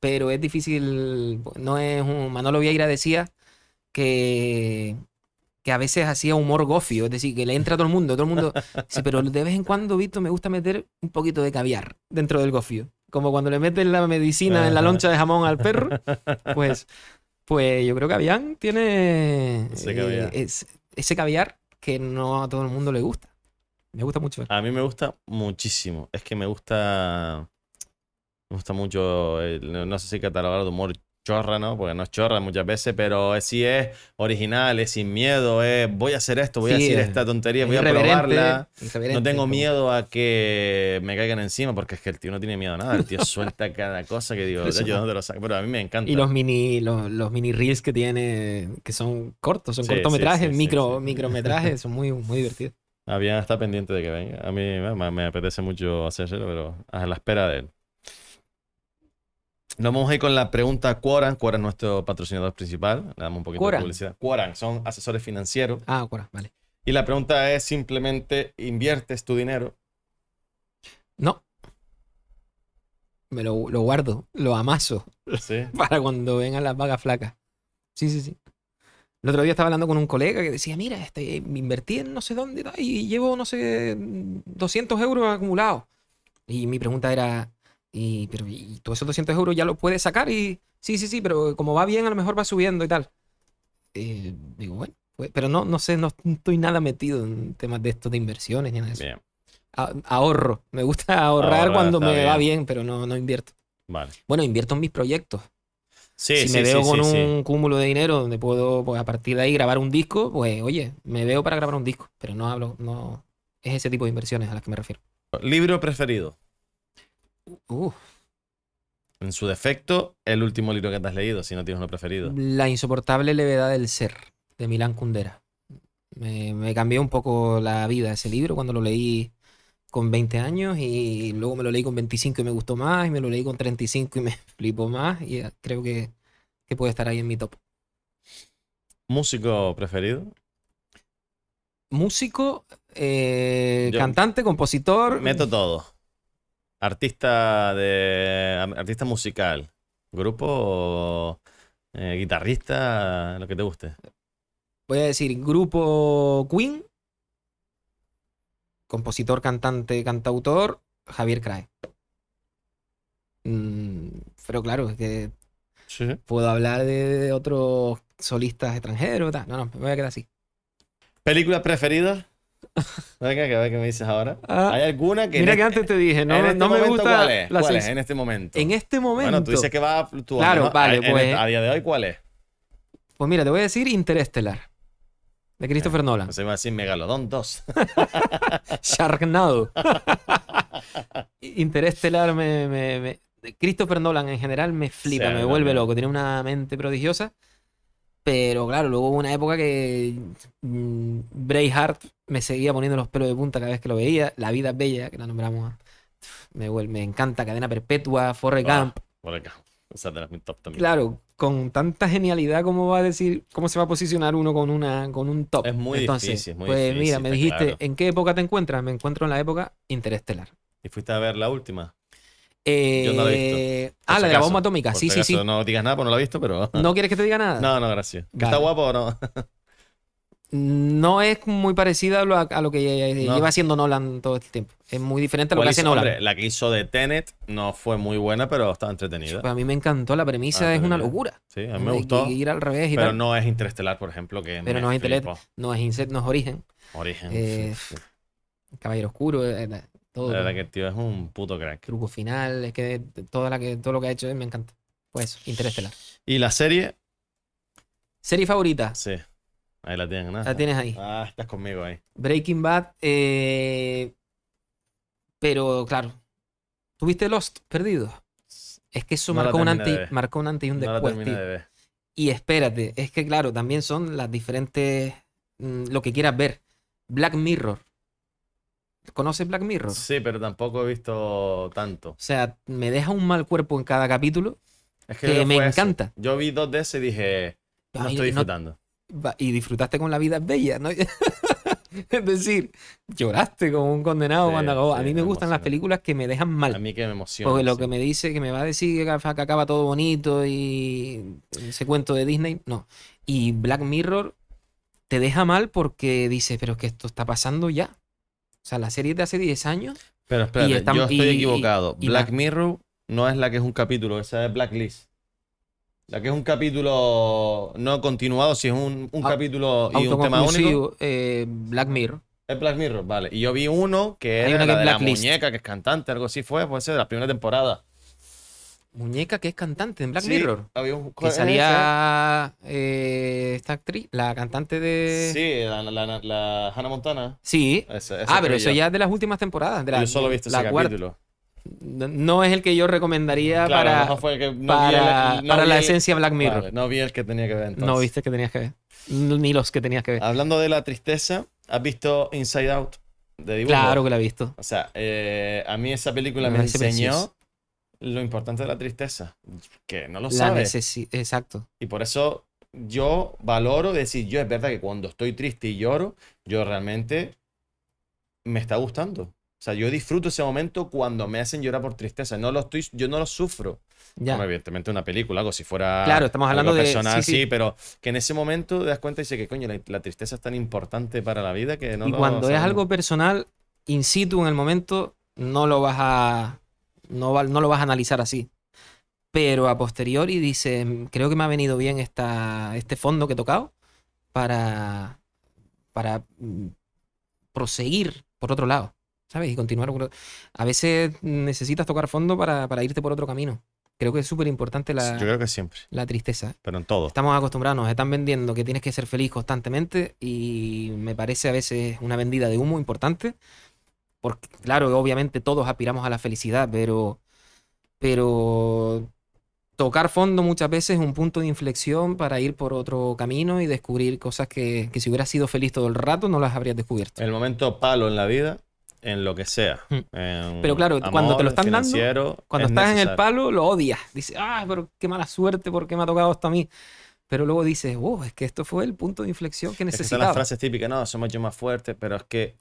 pero es difícil, no es un Manolo Vieira decía que que a veces hacía humor gofio, es decir, que le entra a todo el mundo, todo el mundo, sí, pero de vez en cuando, Víctor, me gusta meter un poquito de caviar dentro del gofio, como cuando le meten la medicina en la loncha de jamón al perro, pues pues yo creo que Avian tiene Ese eh, es- ese caviar que no a todo el mundo le gusta. Me gusta mucho. A mí me gusta muchísimo. Es que me gusta. Me gusta mucho. el- no no sé si catalogar de humor chorra, ¿no? Porque no es chorra muchas veces, pero sí es original, es sin miedo, es voy a hacer esto, voy a decir es- esta tontería, Es voy a probarla. No tengo miedo a que me caigan encima, porque es que el tío no tiene miedo a nada. El tío suelta cada cosa que digo, yo no. dónde lo saco. Pero a mí me encanta. Y los mini, los, los mini reels que tiene, que son cortos, son Sí, cortometrajes, sí, micro, micrometrajes, son muy, muy divertidos. Había está pendiente de que venga. A mí me, me apetece mucho hacerlo, pero a la espera de él. Nos vamos a ir con la pregunta Quoran. Quoran es nuestro patrocinador principal. Le damos un poquito Quoran. de publicidad. Quoran son asesores financieros. Ah, ahora, vale. Y la pregunta es simplemente, ¿inviertes tu dinero? No. Me lo, lo guardo, lo amaso Sí. para cuando vengan las vagas flacas. Sí, sí, sí. El otro día estaba hablando con un colega que decía, mira, este, me invertí en no sé dónde y llevo, no sé, 200 euros acumulados. Y mi pregunta era, ¿y, pero, ¿y todos esos 200 euros ya los puedes sacar? Y sí, sí, sí, pero como va bien, a lo mejor va subiendo y tal. Eh, digo, bueno, pues, pero no, no sé, no estoy nada metido en temas de estos de inversiones ni nada de eso. Bien, A- ahorro. Me gusta ahorrar cuando me va bien. pero no, no invierto. vale. Bueno, invierto en mis proyectos. Sí, si sí, me veo sí, con un cúmulo de dinero donde puedo, pues a partir de ahí grabar un disco, pues oye, me veo para grabar un disco, pero no hablo, no es ese tipo de inversiones a las que me refiero. ¿Libro preferido? Uf, En su defecto, el último libro que te has leído, si no tienes uno preferido. La insoportable levedad del ser, de Milán Kundera. Me, me cambió un poco la vida ese libro cuando lo leí con 20 años y luego me lo leí con 25 y me gustó más y me lo leí con 35 y me flipó más y eh, creo que, que puede estar ahí en mi top. ¿Músico preferido? Músico, eh, cantante, compositor. Meto todo. Artista de. Artista musical. Grupo. eh, guitarrista, lo que te guste. Voy a decir grupo Queen, compositor, cantante, cantautor, Javier Crae. Mm, pero claro, es que Sí. puedo hablar de, otros solistas extranjeros. tal. No, no, me voy a quedar así. ¿Película preferida? Venga, que a ver qué me dices ahora. Ah, ¿Hay alguna que. Mira en que este- antes te dije, no, en este no me gusta ¿Cuál es? la ¿Cuál es en este momento? En este momento. Bueno, tú dices que va tu Claro, ¿no? vale, A- pues- el- a día de hoy, ¿cuál es? Pues mira, te voy a decir Interestelar. De Christopher Nolan. Se va a decir Megalodon 2. Sharknado. Interestelar me, me- me- Christopher Nolan en general me flipa, Sí, a me vuelve loco. Tiene una mente prodigiosa. Pero claro, luego hubo una época que mm, Braveheart me seguía poniendo los pelos de punta cada vez que lo veía. La vida es bella, que la nombramos. Me, encanta. Cadena Perpetua, Forrest Ah, Gump. Por acá. Esa es de las top también. Claro, con tanta genialidad, ¿cómo va a decir, cómo se va a posicionar uno con una con un top? Es muy Entonces, difícil, muy pues mira, me dijiste, claro. ¿en qué época te encuentras? Me encuentro en la época interestelar. ¿Y fuiste a ver la última? Eh, Yo no la he visto. Ah, Por la de la bomba atómica. Sí, sí, sí. No digas nada, pues no la he visto, pero. ¿No quieres que te diga nada? No, no, gracias. ¿Que Vale. ¿Está guapo o no? No es muy parecida a lo, a lo que No. lleva haciendo Nolan todo este tiempo. Es muy diferente a lo ¿Cuál que hace hizo? Nolan. Hombre, la que hizo de Tenet no fue muy buena, pero estaba entretenida. Pues a mí me encantó, la premisa Ah, es una locura. Sí, a mí me gustó. Ir al revés y Pero tal. no es Interestelar, por ejemplo, que Pero no es Interest- flipó. No es Inset, no es Origen. Origen. Eh, sí, sí. Caballero Oscuro, eh, todo. La verdad que el tío es un puto crack. Truco final, es que toda la que, todo lo que ha hecho él me encanta. Pues, Interestelar. ¿Y la serie? Serie favorita, Sí. Ahí la tienen, ¿no? la tienes ahí. Ah, estás conmigo ahí. Breaking Bad, eh, pero claro, ¿tuviste Lost perdido? Es que eso No marcó, un ver. marcó un antes y un No después, terminé tío. de ver. Y espérate, es que claro, también son las diferentes, mm, lo que quieras ver. Black Mirror. ¿Conoces Black Mirror? O Sí, pero tampoco he visto tanto. sea, me deja un mal cuerpo en cada capítulo Es que, me eso. encanta. Yo vi dos de ese y dije, no Ay, estoy disfrutando. Y disfrutaste con La vida es bella, ¿no? es decir, lloraste como un condenado Sí, cuando acabó. A sí, mí me me gustan las películas que me dejan mal. A mí que me emociona. Porque lo sí. que me dice, que me va a decir que acaba- que acaba todo bonito y ese cuento de Disney, no. Y Black Mirror te deja mal porque dice, pero es que esto está pasando ya. O sea, la serie es de hace 10 años. Pero espérate, están- yo estoy y- equivocado. y Black la- Mirror no es la que es un capítulo, esa es Blacklist. La que es un capítulo no continuado, si es un, un capítulo y un tema único. Eh, Black Mirror. Es Black Mirror, vale. Y yo vi uno que Hay era una que la es de la muñeca, que es cantante, algo así fue, puede ser, de la primera temporada. Muñeca que es cantante en Black Sí, Mirror. Había un, Que salía eh, esta actriz, la cantante de... Sí, la, la, la- la Hannah Montana. Sí. Ah, pero eso ya es de las últimas temporadas. De Yo solo he visto ese capítulo. No- es el que yo recomendaría Claro, para, fue que no para, el- no para la el- esencia Black Mirror. Vale, no vi el que tenía que ver entonces. no viste que tenías que ver. Ni los que tenías que ver. Hablando de la tristeza, ¿has visto Inside Out de dibujo? claro que la he visto. O sea, eh, a mí esa película Me enseñó. Lo importante de la tristeza, que no lo La sabes. Exacto. Y por eso yo valoro decir, yo es verdad que cuando estoy triste y lloro, yo realmente me está gustando. O sea, yo disfruto ese momento cuando me hacen llorar por tristeza. No lo estoy, yo no lo sufro. Ya. Como evidentemente una película, algo si fuera Claro, estamos algo hablando de- personal, sí, sí, sí. pero que en ese momento te das cuenta y dices que coño, la, la tristeza es tan importante para la vida que no y lo cuando es sabemos. algo personal, in situ en el momento, no lo vas a. No, va- no lo vas a analizar así. Pero a posteriori dices, creo que me ha venido bien esta, este fondo que he tocado para, para mm, proseguir por otro lado, ¿sabes? Y continuar. por- A veces necesitas tocar fondo para, para irte por otro camino. Creo que es súper importante la, Yo creo que siempre, la tristeza. pero en todo. Estamos acostumbrados, nos están vendiendo que tienes que ser feliz constantemente y me parece a veces una vendida de humo importante. Porque, claro, obviamente todos aspiramos a la felicidad, pero, pero tocar fondo muchas veces es un punto de inflexión para ir por otro camino y descubrir cosas que, que si hubieras sido feliz todo el rato no las habrías descubierto. El momento palo en la vida, en lo que sea. Mm. en Pero claro, cuando te lo están dando, Cuando es estás en el palo, lo odias. Dices, ah, pero qué mala suerte, ¿por qué me ha tocado esto a mí? Pero luego dices, oh, es que esto fue el punto de inflexión que Es que necesitaba. las frases típicas, no, somos yo más fuertes, pero es que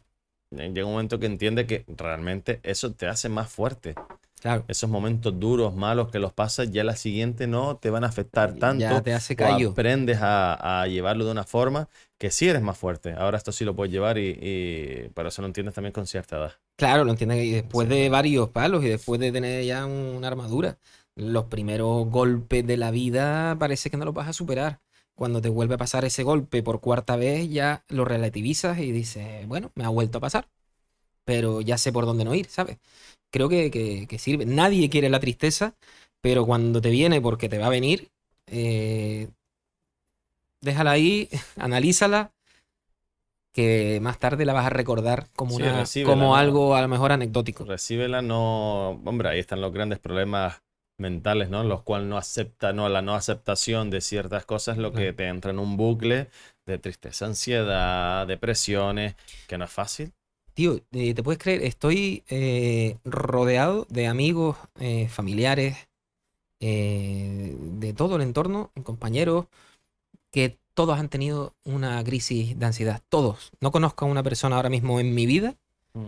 llega un momento que entiende que realmente eso te hace más fuerte. Claro. Esos momentos duros, malos que los pasas, ya la siguiente no te van a afectar tanto. Ya te hace callo. aprendes a, a llevarlo de una forma que sí eres más fuerte. Ahora esto sí lo puedes llevar y, y por eso lo entiendes también con cierta edad. Claro, lo entiendes. Y después Sí. de varios palos y después de tener ya una armadura, los primeros golpes de la vida parece que no los vas a superar. Cuando te vuelve a pasar ese golpe por cuarta vez, ya lo relativizas y dices, bueno, me ha vuelto a pasar. Pero ya sé por dónde no ir, ¿sabes? Creo que, que- que sirve. Nadie quiere la tristeza, pero cuando te viene porque te va a venir, eh, déjala ahí, analízala, que más tarde la vas a recordar como, Sí, una, recíbela, como algo a lo mejor anecdótico. Recíbela, no. Hombre, ahí están los grandes problemas mentales, ¿no? Los cuales no acepta, no, la no aceptación de ciertas cosas, lo que te entra en un bucle de tristeza, ansiedad, depresiones, que no es fácil. Tío, eh, ¿te puedes creer? Estoy eh, rodeado de amigos, eh, familiares, eh, de todo el entorno, compañeros, que todos han tenido una crisis de ansiedad. Todos. No conozco a una persona ahora mismo en mi vida, Mm.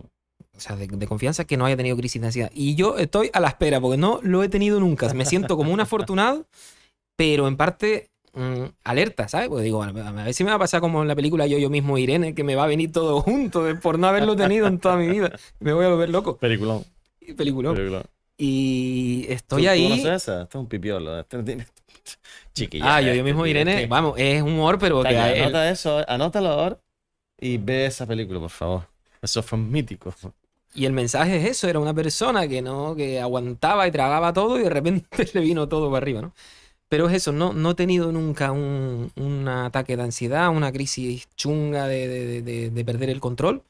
O sea, de, de confianza, que no haya tenido crisis de ansiedad. Y yo estoy a la espera, porque no lo he tenido nunca. Me siento como un afortunado, pero en parte mm, alerta, ¿sabes? Porque digo, a a ver si me va a pasar como en la película Yo, yo mismo, Irene, que me va a venir todo junto de- por no haberlo tenido en toda mi vida. Me voy a volver loco. Peliculón. Peliculón. peliculón. Y ¿Tú- estoy tú ahí. conoces esa? Esto es un pipiolo. Esto no tiene- Chiquilla. Ah, yo, yo este, mismo, Irene, que- vamos, es humor, pero que a él- anota eso, anótalo ahora y ve esa película, por favor. Eso fue mítico. Y el mensaje es eso, era una persona que no, que aguantaba y tragaba todo y de repente le vino todo para arriba, ¿no? Pero es eso, no, no he tenido nunca un, un ataque de ansiedad, una crisis chunga de, de- de- de perder el control.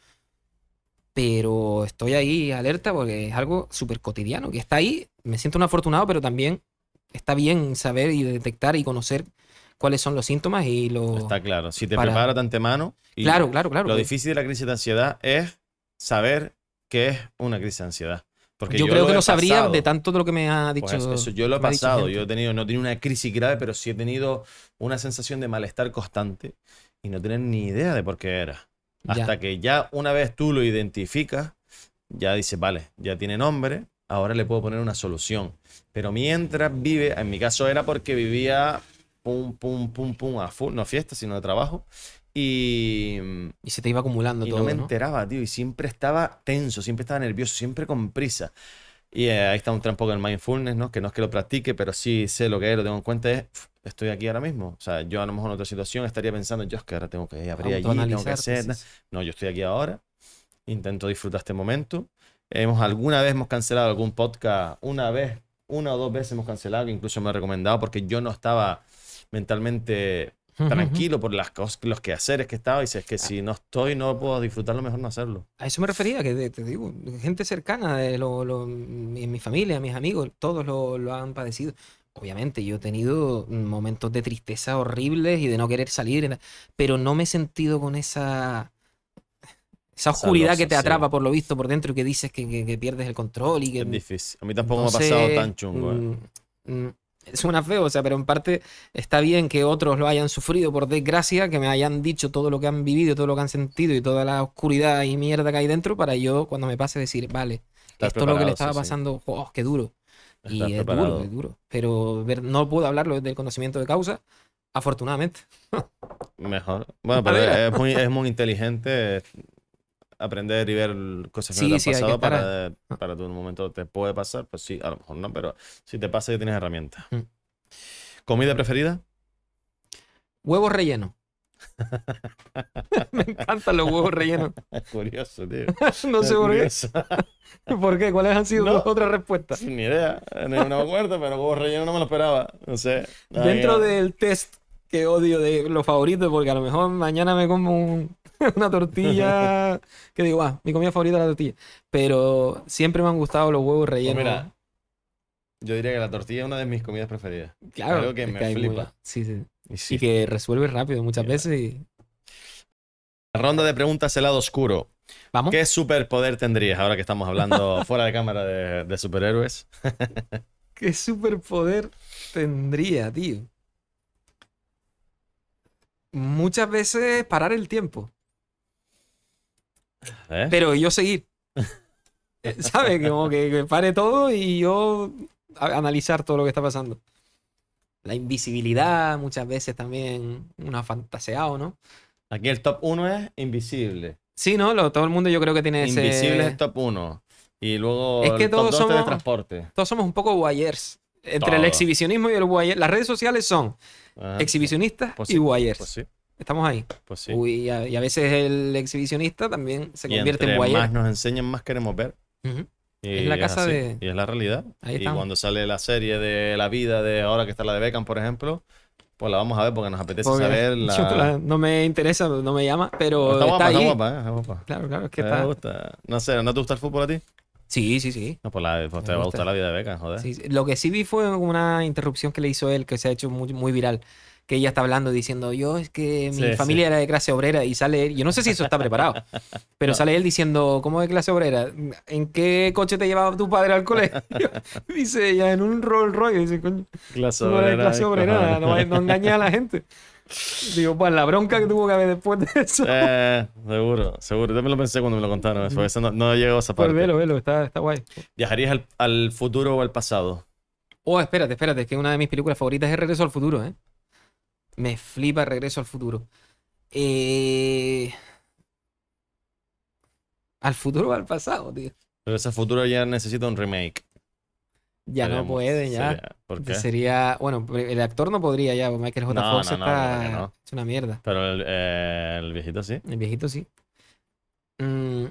Pero estoy ahí alerta porque es algo súper cotidiano, que está ahí. Me siento un afortunado, pero también está bien saber y detectar y conocer cuáles son los síntomas y los... Está claro. Si te para- preparas de antemano. y Claro, claro, claro. Lo porque- difícil de la crisis de ansiedad es saber qué es una crisis de ansiedad. Porque yo, creo que lo sabría pasado. de tanto de lo que me ha dicho. Pues eso, yo lo he dicho pasado. Yo he tenido, no he tenido una crisis grave, pero sí he tenido una sensación de malestar constante y no tener ni idea de por qué era. Ya. Hasta que ya una vez tú lo identificas, ya dices, vale, ya tiene nombre, ahora le puedo poner una solución. Pero mientras vive, en mi caso era porque vivía pum, pum, pum, pum, a full, no fiesta, sino de trabajo. Y, Y se te iba acumulando y todo. no me ¿no? enteraba, tío, y siempre estaba tenso, siempre estaba nervioso, siempre con prisa. Y eh, ahí está un trampo del mindfulness, ¿no? Que no es que lo practique, pero sí sé lo que es, lo tengo en cuenta, es, "Uf, estoy aquí ahora mismo. O sea, yo a lo mejor en otra situación estaría pensando, yo es que ahora tengo que abrir allí, tengo que hacer... sí, sí. No, yo estoy aquí ahora, intento disfrutar este momento. Hemos, alguna vez hemos cancelado algún podcast, una vez, una o dos veces hemos cancelado, que incluso me he recomendado porque yo no estaba mentalmente. Tranquilo por las cosas, los quehaceres que estaba y si es que si no estoy, no puedo disfrutarlo, mejor no hacerlo. A eso me refería, que te, digo, gente cercana, de lo, lo- mi- en mi familia, mis amigos, todos lo, lo han padecido. Obviamente, yo he tenido momentos de tristeza horribles y de no querer salir, pero no me he sentido con esa, esa oscuridad que te sí. atrapa por lo visto por dentro y que dices que, que- que pierdes el control y que Es difícil. A mí tampoco no me ha pasado sé, tan chungo. ¿eh? mm, mm, suena feo, o sea, pero en parte está bien que otros lo hayan sufrido por desgracia, que me hayan dicho todo lo que han vivido, todo lo que han sentido y toda la oscuridad y mierda que hay dentro para yo cuando me pase decir, vale, Estás esto es lo que le estaba sí, sí. pasando, oh, qué duro. Y es preparado. duro, es duro. Pero ver- no puedo hablarlo desde el conocimiento de causa, afortunadamente. Mejor. Bueno, pero es muy, es muy inteligente aprender y ver cosas que no te han sí, pasado para, para tu momento te puede pasar, pues sí, a lo mejor no, pero si te pasa ya tienes herramientas. Mm. ¿Comida preferida? Huevos rellenos. me encantan los huevos rellenos. Curioso, tío. No sé por qué. ¿Por qué? ¿Cuáles han sido No. otras respuestas? Ni idea, no, me acuerdo, pero huevos rellenos no me lo esperaba. No sé. Dentro del test que odio de los favoritos, porque a lo mejor mañana me como un- una tortilla que digo, ah, mi comida favorita es la tortilla. Pero siempre me han gustado los huevos pues rellenos. mira, yo diría que la tortilla es una de mis comidas preferidas. claro, algo que me muy- flipa. sí, sí. Y sí. Y que resuelve rápido muchas veces. y- La ronda de preguntas, el lado oscuro. Vamos. ¿Qué superpoder tendrías ahora que estamos hablando fuera de cámara de, de superhéroes? ¿Qué superpoder tendría, tío? Muchas veces parar el tiempo. ¿Eh? Pero yo seguir. ¿Sabes? Como que, que pare todo y yo a- analizar todo lo que está pasando. La invisibilidad, muchas veces también una fantaseado, ¿no? Aquí el top 1 es invisible. Sí, ¿no? Lo- todo el mundo yo creo que tiene ese... Invisible es el top 1. Y luego Es que el top todos 2 somos- teletransporte. Todos somos un poco voyeurs. Entre el exhibicionismo y el voyeur. Las redes sociales son Ajá. exhibicionistas Pues y voyeurs. Pues sí, Estamos ahí. pues sí. Uy, y, a, y a veces el exhibicionista también se y convierte en entre voyeur. más nos enseñan, más queremos ver. Y Es la casa de- Y es la realidad. Ahí y estamos. cuando sale la serie de la vida de ahora que está la de Beckham, por ejemplo, pues la vamos a ver porque nos apetece Porque saber la... no me interesa, no me llama, pero Está guapa, está ahí. guapa, ¿eh? Está guapa. Claro, claro, es que está. gusta. No sé, ¿no te gusta el fútbol a ti? Sí, sí, sí. No, pues, la- pues te va a gusta. gustar la vida de Beckham, joder. Sí, sí. Lo que sí vi fue una interrupción que le hizo él, que se ha hecho muy, muy viral. Que ella está hablando diciendo, yo es que mi Sí, familia era de clase obrera y sale él. Yo no sé si eso está preparado, pero No. sale él diciendo, ¿cómo de clase obrera? ¿En qué coche te llevaba tu padre al colegio? dice ella, en un Rolls Royce. Dice, coño, Clase no obrera, clase ay, obrera, no, no engañes a la gente. Digo, pues la bronca que tuvo que haber después de eso. Eh, seguro, seguro. Yo también lo pensé cuando me lo contaron. Eso no, no llegó a esa Pues parte. velo, velo, está, está guay. ¿Viajarías al, al futuro o al pasado? Oh, espérate, espérate, es que una de mis películas favoritas es Regreso al Futuro, ¿eh? Me flipa Regreso al Futuro. Eh... ¿Al futuro o al pasado, tío? Pero ese futuro ya necesita un remake. Ya no puede, ya. sería- ¿Por qué? Sería, bueno, el actor no podría ya, Michael J. No, Fox no, está no. es una mierda. Pero el, eh, el viejito sí. El viejito sí. Mm.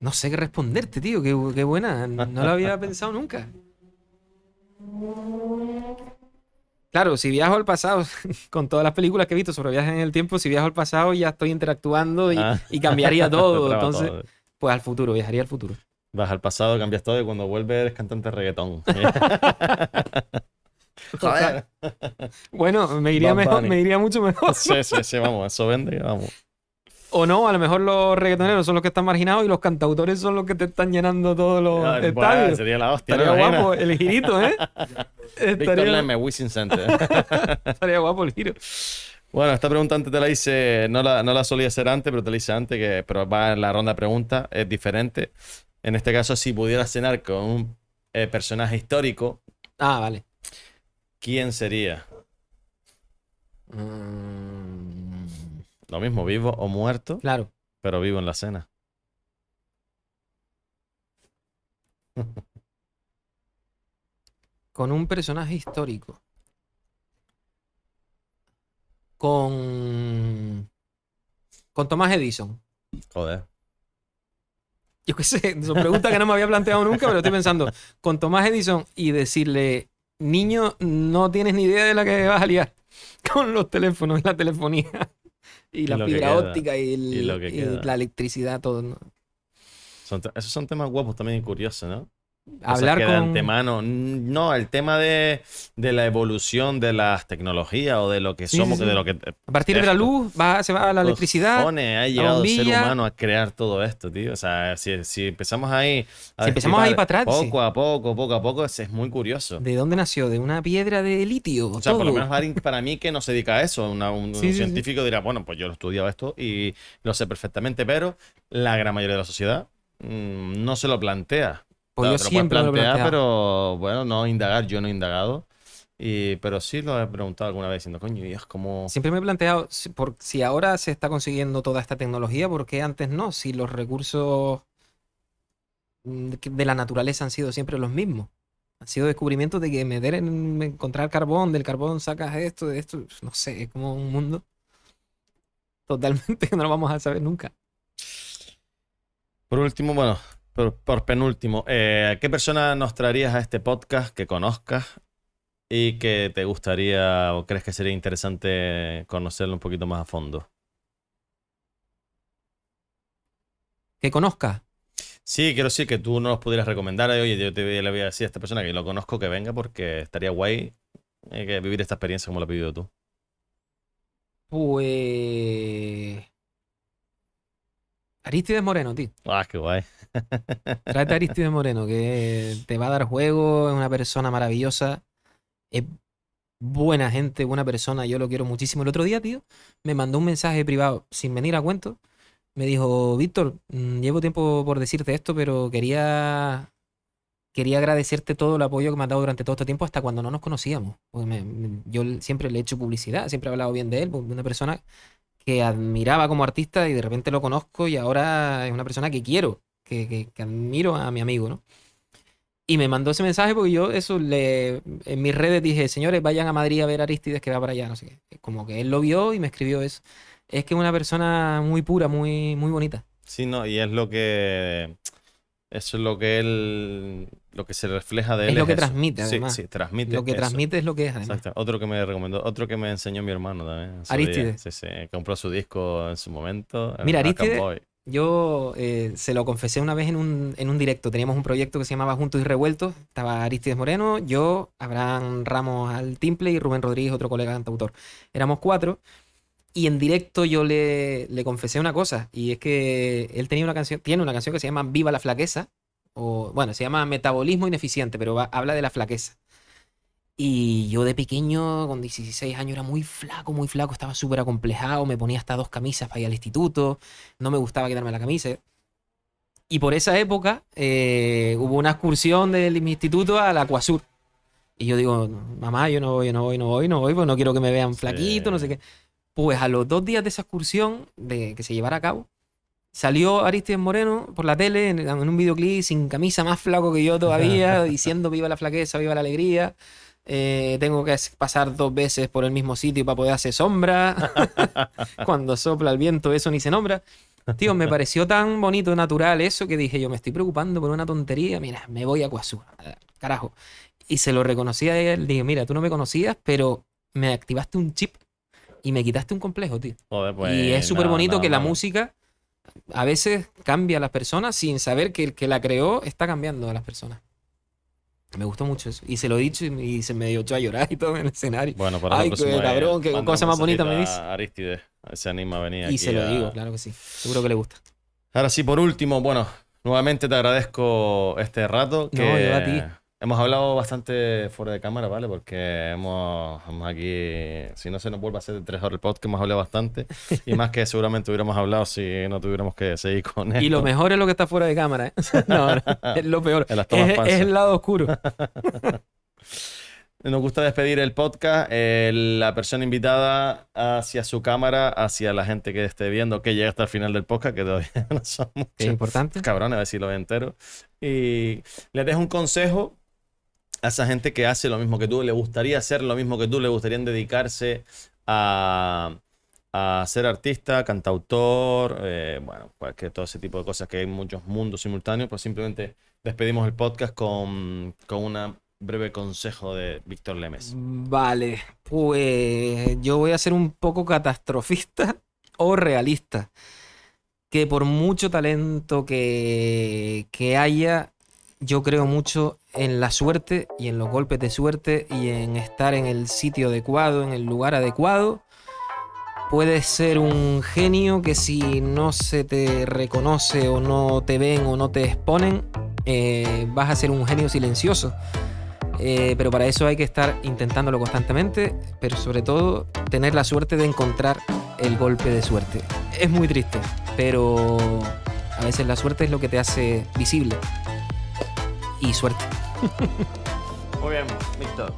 No sé qué responderte, tío. Qué, bu- qué buena. No lo había pensado nunca. Claro, si viajo al pasado, con todas las películas que he visto sobre viajes en el tiempo, si viajo al pasado ya estoy interactuando y, Ah. y cambiaría todo. Entonces, todo. pues al futuro, viajaría al futuro. Vas al pasado, cambias todo y cuando vuelves eres cantante de reggaetón. Joder. Bueno, me iría mejor, me iría mucho mejor. Sí, sí, sí, vamos. Eso vende, vamos. O no, a lo mejor los reggaetoneros son los que están marginados y los cantautores son los que te están llenando todos los Ah, bueno, estadios. sería la hostia. Estaría ¿no? Imagina. guapo el girito, ¿eh? Víctor Estaría, Leme, Center. estaría guapo el giro. Bueno, esta pregunta antes te la hice, no la, no la solía hacer antes, pero te la hice antes, que, pero va en la ronda de preguntas, es diferente. En este caso, si pudieras cenar con un eh, personaje histórico, Ah, vale. ¿quién sería? Mm, Lo mismo, vivo o muerto, claro. pero vivo en la cena. Con un personaje histórico. Con. Con Tomás Edison. Joder. Yo qué sé, son preguntas que no me había planteado nunca, pero estoy pensando, con Tomás Edison y decirle, niño, no tienes ni idea de la que vas a liar con los teléfonos y la telefonía y la que fibra óptica y, el- y y la electricidad, todo. ¿no? Son esos son temas guapos también y curiosos, ¿no? Hablar que de con... antemano. No, el tema de, de la evolución de las tecnologías o de lo que Sí, somos, sí, de sí. lo que. A partir de la esto. luz va, se va a la electricidad. Cojones, ha llegado el ser humano a crear todo esto, tío. O sea, si, si empezamos ahí. a Si empezamos ahí para atrás, sí. Poco a poco, poco a poco, es, es muy curioso. ¿De dónde nació? De una piedra de litio. O sea, por lo todo. menos para mí que no se dedica a eso, una- un, Sí, un sí, sí. científico dirá, bueno, pues yo he estudiado esto y lo sé perfectamente, pero la gran mayoría de la sociedad mm, no se lo plantea. Pues Claro, yo lo siempre me lo he plantear, planteado. pero bueno, no indagar, yo no he indagado. Y, pero sí lo he preguntado alguna vez diciendo, coño, y es como... Siempre me he planteado, si, por, si ahora se está consiguiendo toda esta tecnología, ¿por qué antes no? Si los recursos mm, de la naturaleza han sido siempre los mismos. Han sido descubrimientos de que meter en encontrar carbón, del carbón sacas esto, de esto, no sé, es como un mundo totalmente que no lo vamos a saber nunca. Por último, bueno, por, por penúltimo, eh, ¿qué persona nos traerías a este podcast que conozcas y que te gustaría o crees que sería interesante conocerlo un poquito más a fondo? Que conozca. Sí, quiero decir que tú no los pudieras recomendar. Oye, yo te le voy a decir a esta persona que lo conozco que venga porque estaría guay eh, que vivir esta experiencia como lo has vivido tú. Pues. Aristides Moreno, tío. Ah, qué guay. Tráete a Aristides Moreno, que te va a dar juego, es una persona maravillosa, es buena gente, buena persona, yo lo quiero muchísimo. El otro día, tío, me mandó un mensaje privado sin venir a cuento. Me dijo, Víctor, mm, llevo tiempo por decirte esto, pero quería, quería agradecerte todo el apoyo que me has dado durante todo este tiempo, hasta cuando no nos conocíamos. Me- yo siempre le he hecho publicidad, siempre he hablado bien de él, porque una persona que admiraba como artista y de repente lo conozco y ahora es una persona que quiero que, que- que admiro a mi amigo, ¿no? Y me mandó ese mensaje porque yo eso le en mis redes dije, señores, vayan a Madrid a ver a Aristides que va para allá, no sé qué. Como que él lo vio y me escribió eso. Es que es una persona muy pura, muy, muy bonita. Sí, no, y es lo que. Eso es lo que él. Lo que se refleja de Es él. lo que eso. transmite, Sí, además. sí, transmite. Lo que eso. transmite es lo que es, además. Exacto. Otro que me recomendó, otro que me enseñó mi hermano también. Aristides. día. Sí, sí. Compró su disco en su momento. Mira, Aristides-. Yo eh, se lo confesé una vez en un, en un directo. Teníamos un proyecto que se llamaba Juntos y Revueltos. Estaba Aristides Moreno, yo, Abraham Ramos al timple y Rubén Rodríguez, otro colega cantautor. Éramos cuatro. Y en directo yo le, le confesé una cosa. Y es que él tenía una canción, tiene una canción que se llama Viva la flaqueza. O, bueno, se llama Metabolismo Ineficiente, pero va- habla de la flaqueza. Y yo de pequeño, con 16 años, era muy flaco, muy flaco, estaba súper acomplejado, me ponía hasta dos camisas para ir al instituto, no me gustaba quitarme la camisa. Y por esa época eh, hubo una excursión de mi instituto al Acuasur. Y yo digo, mamá, yo no voy, no voy, no voy, no voy, porque no quiero que me vean flaquito, no sé qué. Pues a los dos días de esa excursión, de que se llevara a cabo, salió Aristides Moreno por la tele en, en un videoclip sin camisa, más flaco que yo todavía, diciendo viva la flaqueza, viva la alegría. Eh, tengo que pasar dos veces por el mismo sitio para poder hacer sombra. Cuando sopla el viento, eso ni se nombra. Tío, me pareció tan bonito, natural eso, que dije yo, me estoy preocupando por una tontería. Mira, me voy a Cuazú. Carajo. Y se lo reconocí a él. Dije, mira, tú no me conocías, pero me activaste un chip y me quitaste un complejo, tío. Joder, pues, y es súper bonito que la música a veces cambia a las personas sin saber que el que la creó está cambiando a las personas. Me gustó mucho eso. Y se lo he dicho y, y se me dio echó a llorar y todo en el escenario. Bueno, para Ay, qué cabrón, qué cosa más bonita me dice. a Aristides, a ver si se anima a venir aquí Y se lo a- digo, claro que sí. Seguro que le gusta. Ahora sí, por último, bueno, nuevamente te agradezco este rato. No, Que yo a ti. Hemos hablado bastante fuera de cámara, ¿vale? Porque hemos, hemos aquí, si no se nos vuelve a hacer de tres horas el podcast, hemos hablado bastante. Y más que seguramente hubiéramos hablado si no tuviéramos que seguir con esto. Y lo mejor es lo que está fuera de cámara, ¿eh? No, no, es lo peor. Es, es el lado oscuro. Nos gusta despedir el podcast. eh, la persona invitada hacia su cámara, hacia la gente que esté viendo, que llega hasta el final del podcast, que todavía no son Es muchos. importante. cabrones, a ver si lo entero. Y le dejo un consejo a esa gente que hace lo mismo que tú, le gustaría hacer lo mismo que tú, le gustaría dedicarse a, a ser artista, cantautor, eh, bueno, cualquier, todo ese tipo de cosas que hay muchos mundos simultáneos, pues simplemente despedimos el podcast con, con un breve consejo de Víctor Lemes. Vale, pues yo voy a ser un poco catastrofista o realista. Que por mucho talento que, que haya, yo creo mucho en la suerte y en los golpes de suerte y en estar en el sitio adecuado, en el lugar adecuado. Puedes ser un genio que si no se te reconoce o no te ven o no te exponen, eh, vas a ser un genio silencioso. Eh, pero para eso hay que estar intentándolo constantemente, pero sobre todo tener la suerte de encontrar el golpe de suerte. Es muy triste, pero a veces la suerte es lo que te hace visible. Y suerte. Muy bien, Víctor.